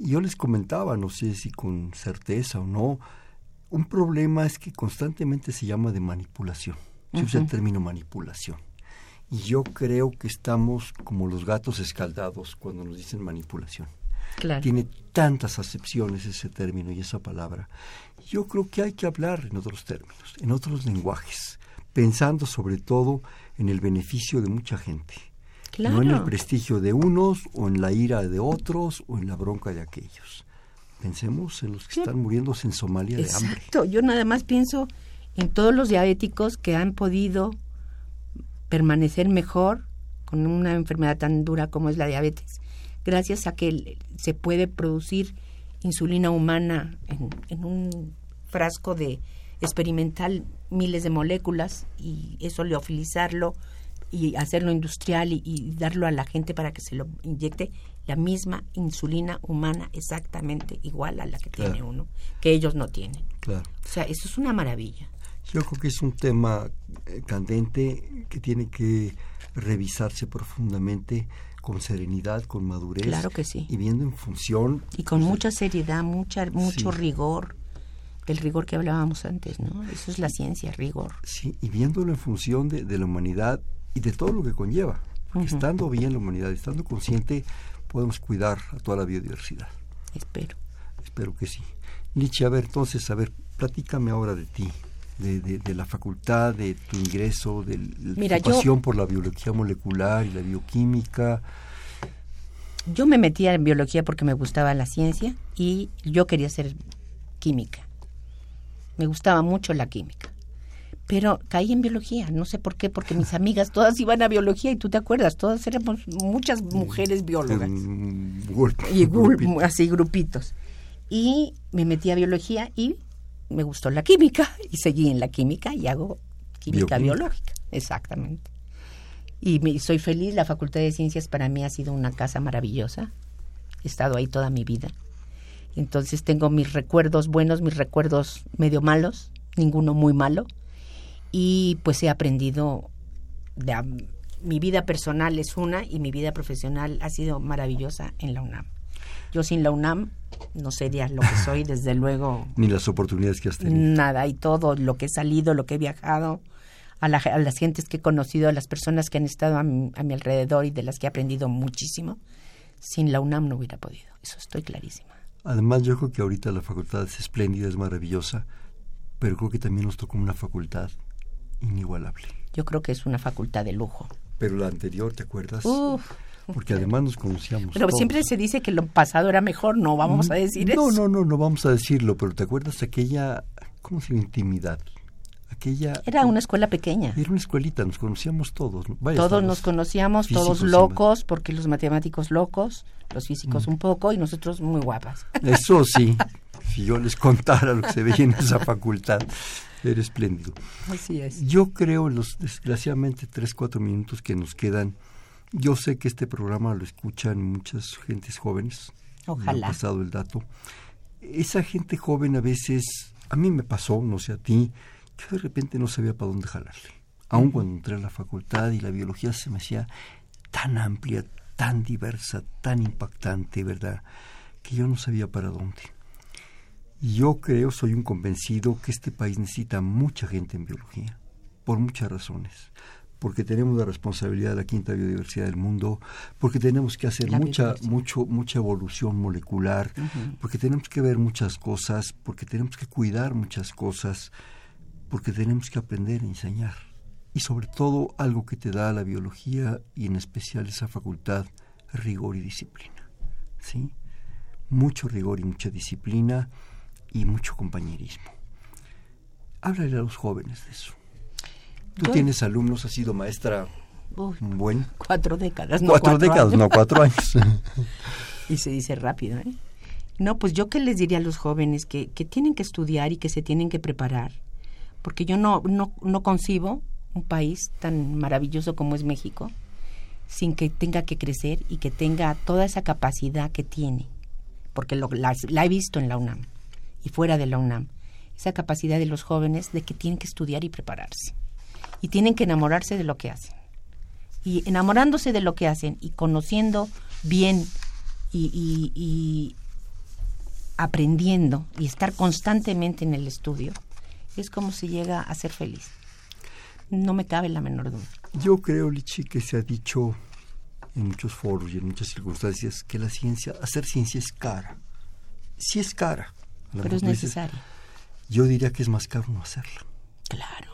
yo les comentaba, no sé si con certeza o no, un problema es que constantemente se llama de manipulación. Se usa el término manipulación. Y yo creo que estamos como los gatos escaldados cuando nos dicen manipulación. Tiene tantas acepciones ese término y esa palabra. Yo creo que hay que hablar en otros términos, en otros lenguajes, pensando sobre todo en el beneficio de mucha gente no en el prestigio de unos o en la ira de otros o en la bronca de aquellos. Pensemos en los que están muriéndose en Somalia de hambre. Exacto, yo nada más pienso en todos los diabéticos que han podido permanecer mejor con una enfermedad tan dura como es la diabetes, gracias a que se puede producir insulina humana en, en un frasco de experimental miles de moléculas y eso leofilizarlo y hacerlo industrial y, darlo a la gente para que se lo inyecte la misma insulina humana exactamente igual a la que tiene uno, que ellos no tienen. Claro. O sea, eso es una maravilla. Yo creo que es un tema eh, candente que tiene que revisarse profundamente con serenidad, con madurez. Claro que sí. Y viendo en función. Y con mucha seriedad, mucha, mucho rigor, del rigor que hablábamos antes, ¿no? Eso es la ciencia, rigor. Sí, y viéndolo en función de, de la humanidad y de todo lo que conlleva. Porque estando bien la humanidad, estando consciente, podemos cuidar a toda la biodiversidad. Espero. Espero que sí. Nietzsche, a ver, entonces, a ver, platícame ahora de ti, de, de, la facultad, de tu ingreso, de la pasión por la biología molecular y la bioquímica. Yo me metía en biología porque me gustaba la ciencia y yo quería ser química. Me gustaba mucho la química pero caí en biología, no sé por qué, porque mis amigas todas iban a biología y tú te acuerdas, todas éramos muchas mujeres biólogas. y así grupitos. Y me metí a biología y me gustó la química y seguí en la química y hago química biológica, exactamente. Y soy feliz, la Facultad de Ciencias para mí ha sido una casa maravillosa. He estado ahí toda mi vida. Entonces tengo mis recuerdos buenos, mis recuerdos medio malos, ninguno muy malo y pues he aprendido de, mi vida personal es una y mi vida profesional ha sido maravillosa en la UNAM. Yo sin la UNAM no sería lo que soy, desde luego. Ni las oportunidades que has tenido. Nada, y todo lo que he salido, lo que he viajado, a, a las gentes que he conocido, a las personas que han estado a mi, a mi alrededor y de las que he aprendido muchísimo, sin la UNAM no hubiera podido. eso estoy clarísima. Además, yo creo que ahorita la facultad es espléndida, es maravillosa, pero creo que también nos tocó una facultad inigualable. Yo creo que es una facultad de lujo. Pero la anterior, ¿te acuerdas? Uf. Porque además nos conocíamos. Pero todos. siempre se dice que lo pasado era mejor, no vamos a decir no, eso. No, no, no vamos a decirlo, pero ¿te acuerdas aquella, cómo se llama, intimidad? Aquella... Era una escuela pequeña. Era una escuelita, nos conocíamos todos. ¿no? Vaya, todos nos conocíamos, todos y locos, porque los matemáticos locos, los físicos Mm. un poco y nosotros muy guapas. Eso sí, si yo les contara lo que se veía en esa facultad, era espléndido. Así es. Yo creo en los desgraciadamente tres, cuatro minutos que nos quedan. Yo sé que este programa lo escuchan muchas gentes jóvenes. Ojalá. han pasado el dato. Esa gente joven a veces, a mí me pasó, no sé a ti, yo de repente no sabía para dónde jalarle. Aun cuando entré a la facultad y la biología se me hacía tan amplia, tan diversa, tan impactante, ¿verdad? Que yo no sabía para dónde. Yo creo, soy un convencido que este país necesita mucha gente en biología, por muchas razones. Porque tenemos la responsabilidad de la quinta biodiversidad del mundo, porque tenemos que hacer La mucha, mucho, mucha evolución molecular, porque tenemos que ver muchas cosas, porque tenemos que cuidar muchas cosas, porque tenemos que aprender a enseñar. Y sobre todo algo que te da la biología y en especial esa facultad, rigor y disciplina. ¿Sí? Mucho rigor y mucha disciplina y mucho compañerismo. Háblale a los jóvenes de eso. Tú Yo- tienes alumnos, has sido maestra Uy, cuatro décadas, no cuatro, décadas, años. no cuatro años. Y se dice rápido, ¿eh? No, pues yo que les diría a los jóvenes que, que tienen que estudiar y que se tienen que preparar, porque yo no, no, no concibo un país tan maravilloso como es México sin que tenga que crecer y que tenga toda esa capacidad que tiene, porque lo, la, la he visto en la UNAM y fuera de la UNAM, esa capacidad de los jóvenes de que tienen que estudiar y prepararse y tienen que enamorarse de lo que hacen y enamorándose de lo que hacen y conociendo bien y, aprendiendo y estar constantemente en el estudio, es como se llega a ser feliz. No me cabe la menor duda. Yo creo, Lichi, que se ha dicho en muchos foros y en muchas circunstancias que la ciencia, hacer ciencia es cara. Sí es cara. Pero es necesario. Yo diría que es más caro no hacerla. Claro.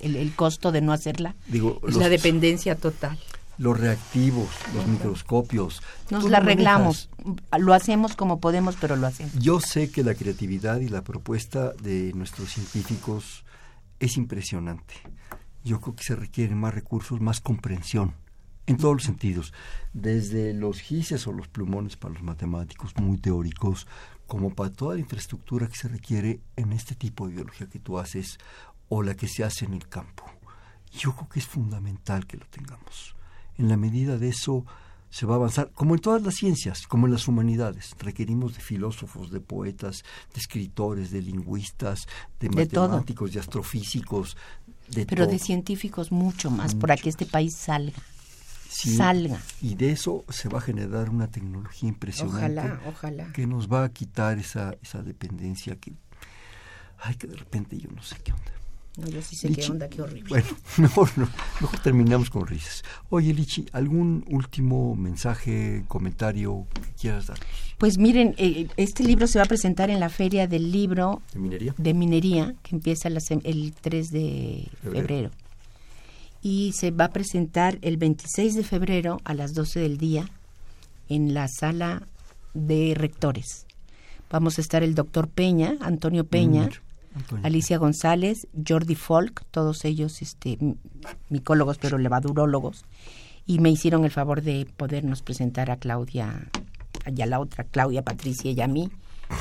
El, el costo de no hacerla Digo, es los- la dependencia total. Los reactivos, los microscopios. Nos la arreglamos. manejas. Lo hacemos como podemos, pero lo hacemos. Yo sé que la creatividad y la propuesta de nuestros científicos es impresionante. Yo creo que se requieren más recursos, más comprensión, en todos los sentidos, desde los gises o los plumones para los matemáticos muy teóricos, como para toda la infraestructura que se requiere en este tipo de biología que tú haces o la que se hace en el campo. Yo creo que es fundamental que lo tengamos. En la medida de eso se va a avanzar, como en todas las ciencias, como en las humanidades. Requerimos de filósofos, de poetas, de escritores, de lingüistas, de, De todo. matemáticos, de astrofísicos, de Pero de científicos mucho más, para que este país salga. Sí, salga. Y de eso se va a generar una tecnología impresionante Ojalá, ojalá. que nos va a quitar esa, esa dependencia que, ay, que de repente yo no sé qué onda. No, yo sí sé qué onda, qué horrible. Bueno, mejor, no, mejor terminamos con risas. Oye, Lichi, ¿algún último mensaje, comentario que quieras dar? Pues miren, eh, este libro se va a presentar en la Feria del Libro ¿De minería? de Minería, que empieza la el 3 de Febrero. febrero. Y se va a presentar el 26 de febrero a las 12 del día en la sala de rectores. Vamos a estar el doctor Peña, Antonio Peña, Mm, Antonio. Alicia González, Jordi Folk, todos ellos este, micólogos pero levadurólogos, y me hicieron el favor de podernos presentar a Claudia, y a la otra, Claudia, Patricia y a mí,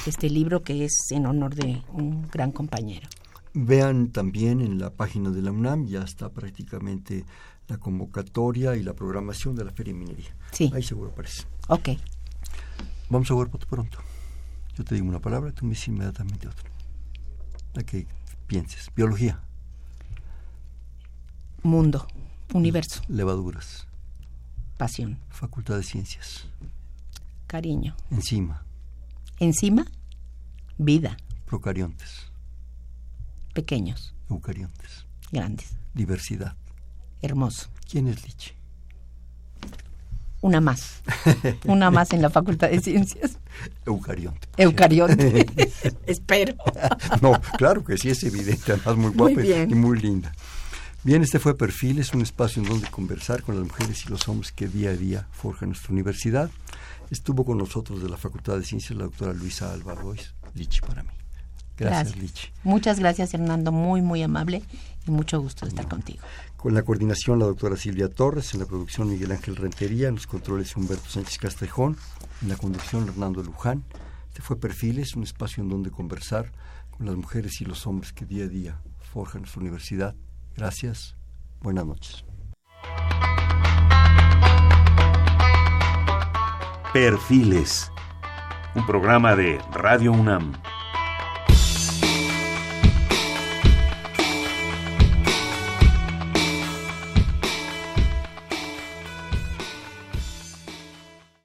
este libro que es en honor de un gran compañero. Vean también en la página de la UNAM, ya está prácticamente la convocatoria y la programación de la Feria de Minería. Sí. Ahí seguro aparece. Ok, Vamos a ver por pronto. Yo te digo una palabra, tú me dices inmediatamente otra. La que pienses. Biología, mundo, universo, levaduras, pasión, facultad de ciencias, cariño. enzima, Encima, vida, procariontes, pequeños, eucariontes, grandes, diversidad. hermoso. ¿Quién es Lichi? una más, una más en la Facultad de Ciencias. Eucarionte. Eucarionte, espero. no, claro que sí, es evidente, además muy guapa y muy linda. Bien, este fue Perfil, es un espacio en donde conversar con las mujeres y los hombres que día a día forjan nuestra universidad. Estuvo con nosotros de la Facultad de Ciencias la doctora Luisa Alba Royce, Lichi para mí. Gracias, Lichi. Muchas gracias, Hernando, muy, muy amable y mucho gusto de estar contigo. Con la coordinación la doctora Silvia Torres, en la producción Miguel Ángel Rentería, en los controles Humberto Sánchez Castejón, en la conducción Hernando Luján. Este fue Perfiles, un espacio en donde conversar con las mujeres y los hombres que día a día forjan nuestra universidad. Gracias, buenas noches. Perfiles, un programa de Radio UNAM.